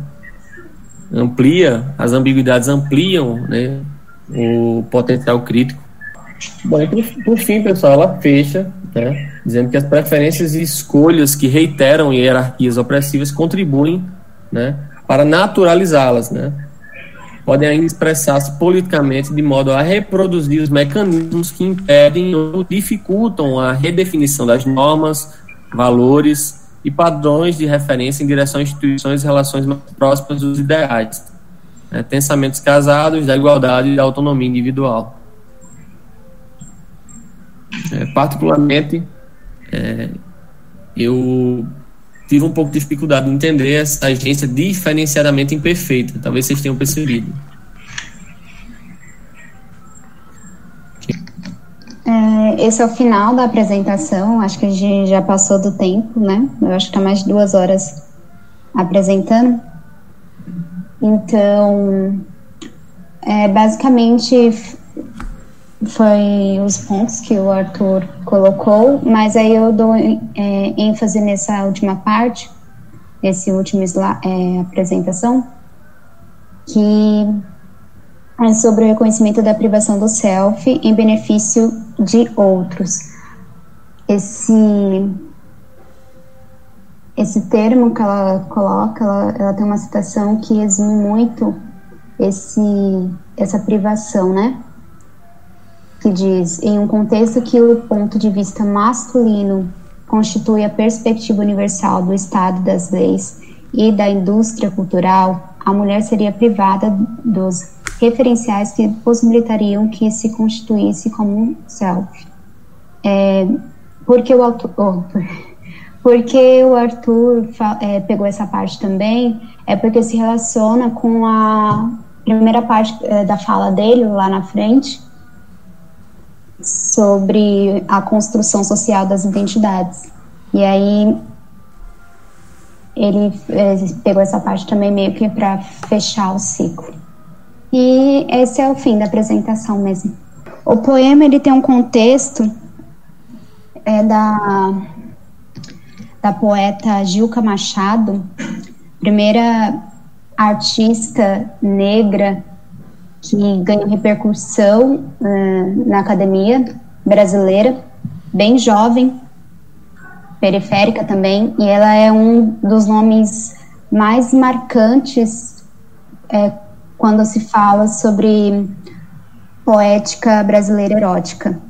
amplia, as ambiguidades ampliam, né, o potencial crítico. Bom, e por, por fim, pessoal, ela fecha, né, dizendo que as preferências e escolhas que reiteram hierarquias opressivas contribuem, né, para naturalizá-las, né, podem ainda expressar-se politicamente de modo a reproduzir os mecanismos que impedem ou dificultam a redefinição das normas, valores e padrões de referência em direção a instituições e relações mais próximas dos ideais, né, pensamentos casados da igualdade e da autonomia individual. É, particularmente, é, eu tive um pouco de dificuldade em entender essa agência diferenciadamente imperfeita. Talvez vocês tenham percebido. É, esse é o final da apresentação. Acho que a gente já passou do tempo, né? Eu acho que está mais de duas horas apresentando. Então, é, basicamente foi os pontos que o Arthur colocou, mas aí eu dou é, ênfase nessa última parte, nesse último é, apresentação, que é sobre o reconhecimento da privação do self em benefício de outros. Esse esse termo que ela coloca, ela, ela tem uma citação que exime muito esse essa privação, né? Que diz: em um contexto que o ponto de vista masculino constitui a perspectiva universal do Estado das leis e da indústria cultural, a mulher seria privada dos referenciais que possibilitariam que se constituísse como um self. É, porque o autor, oh, porque o Arthur é, pegou essa parte também, é porque se relaciona com a primeira parte é, da fala dele, lá na frente, sobre a construção social das identidades. E aí ele é, pegou essa parte também meio que para fechar o ciclo. E esse é o fim da apresentação mesmo. O poema ele tem um contexto é da da poeta Gilca Machado, primeira artista negra que ganhou repercussão uh, na academia brasileira, bem jovem, periférica também, e ela é um dos nomes mais marcantes é, quando se fala sobre poética brasileira erótica.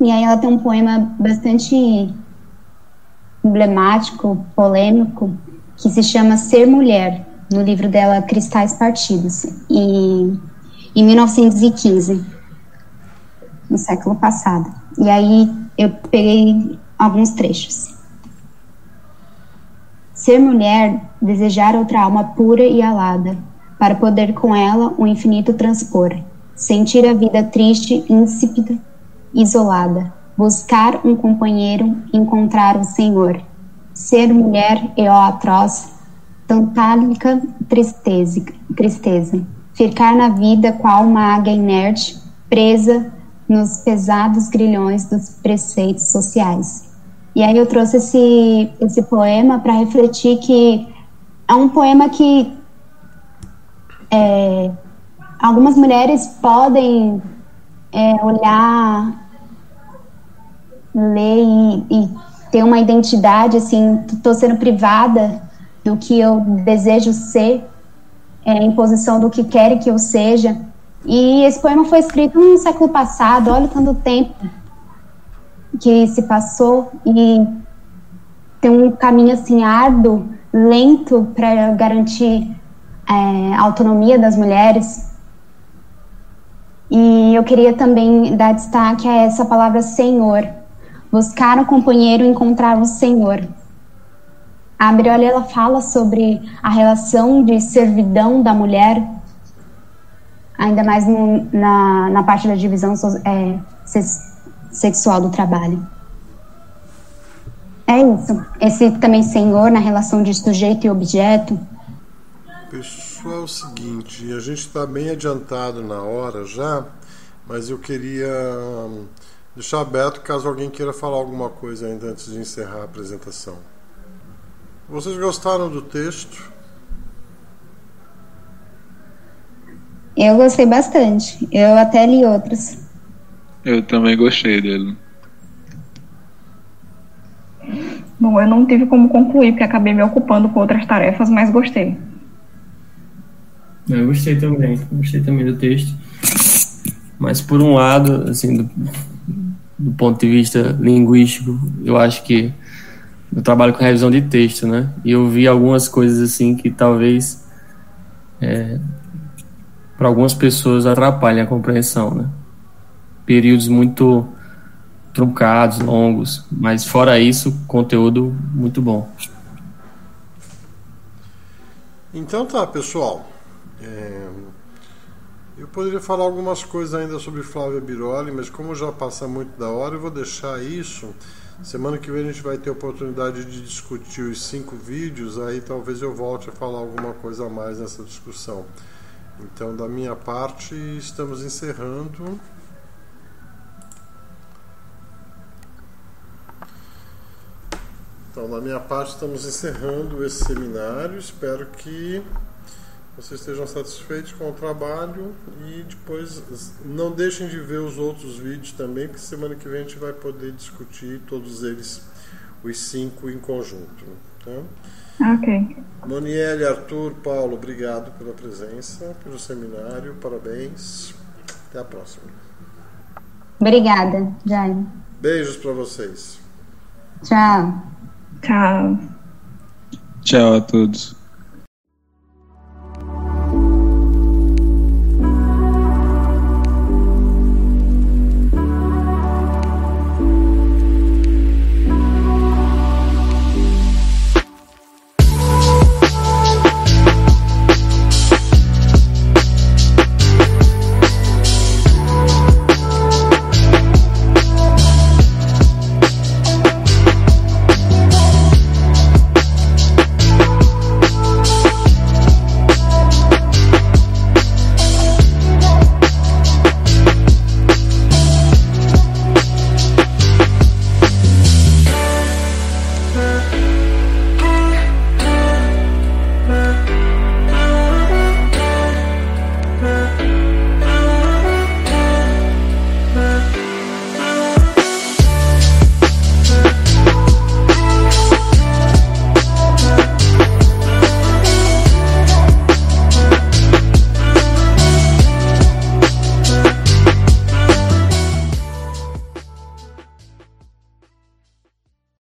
E aí ela tem um poema bastante emblemático, polêmico, que se chama Ser Mulher, no livro dela Cristais Partidos, e, em 1915, no século passado. E aí eu peguei alguns trechos. Ser mulher, desejar outra alma pura e alada, para poder com ela o infinito transpor, sentir a vida triste, insípida, isolada, buscar um companheiro, encontrar o Senhor. Ser mulher é ó atroz, tantálica tristeza, tristeza. Ficar na vida qual uma águia inerte, presa nos pesados grilhões dos preceitos sociais. E aí eu trouxe esse, esse poema para refletir que é um poema que é, algumas mulheres podem é, olhar ler e, e ter uma identidade, assim, estou sendo privada do que eu desejo ser, é, em posição do que querem que eu seja. E esse poema foi escrito no século passado, olha tanto tempo que se passou e tem um caminho assim árduo, lento para garantir é, a autonomia das mulheres. E eu queria também dar destaque a essa palavra Senhor, buscar um companheiro e encontrar o Senhor. A Abrioli, ela fala sobre a relação de servidão da mulher, ainda mais no, na, na parte da divisão é, sexual do trabalho. É isso. Esse também senhor na relação de sujeito e objeto. Pessoal, é o seguinte, a gente está bem adiantado na hora já, mas eu queria deixar aberto caso alguém queira falar alguma coisa ainda antes de encerrar a apresentação. Vocês gostaram do texto? Eu gostei bastante. Eu até li outros. Eu também gostei dele. Bom, eu não tive como concluir, porque acabei me ocupando com outras tarefas, mas gostei. Eu gostei também, gostei também do texto. Mas por um lado, assim, do, do ponto de vista linguístico, eu acho que eu trabalho com revisão de texto, né? E eu vi algumas coisas assim que talvez é, para algumas pessoas atrapalhem a compreensão, né? Períodos muito truncados, longos, mas fora isso, conteúdo muito bom. Então tá, pessoal. É, eu poderia falar algumas coisas ainda sobre Flávia Biroli, mas como já passa muito da hora, eu vou deixar isso. Semana que vem a gente vai ter oportunidade de discutir os cinco vídeos, aí talvez eu volte a falar alguma coisa a mais nessa discussão. Então, da minha parte, estamos encerrando. Então, da minha parte, estamos encerrando esse seminário. Espero que vocês estejam satisfeitos com o trabalho e depois não deixem de ver os outros vídeos também, porque semana que vem a gente vai poder discutir todos eles, os cinco em conjunto. Tá? Ok. Monielle, Arthur, Paulo, obrigado pela presença, pelo seminário, parabéns. Até a próxima. Obrigada, Jaime. Beijos para vocês. Tchau. Tchau. Tchau a todos.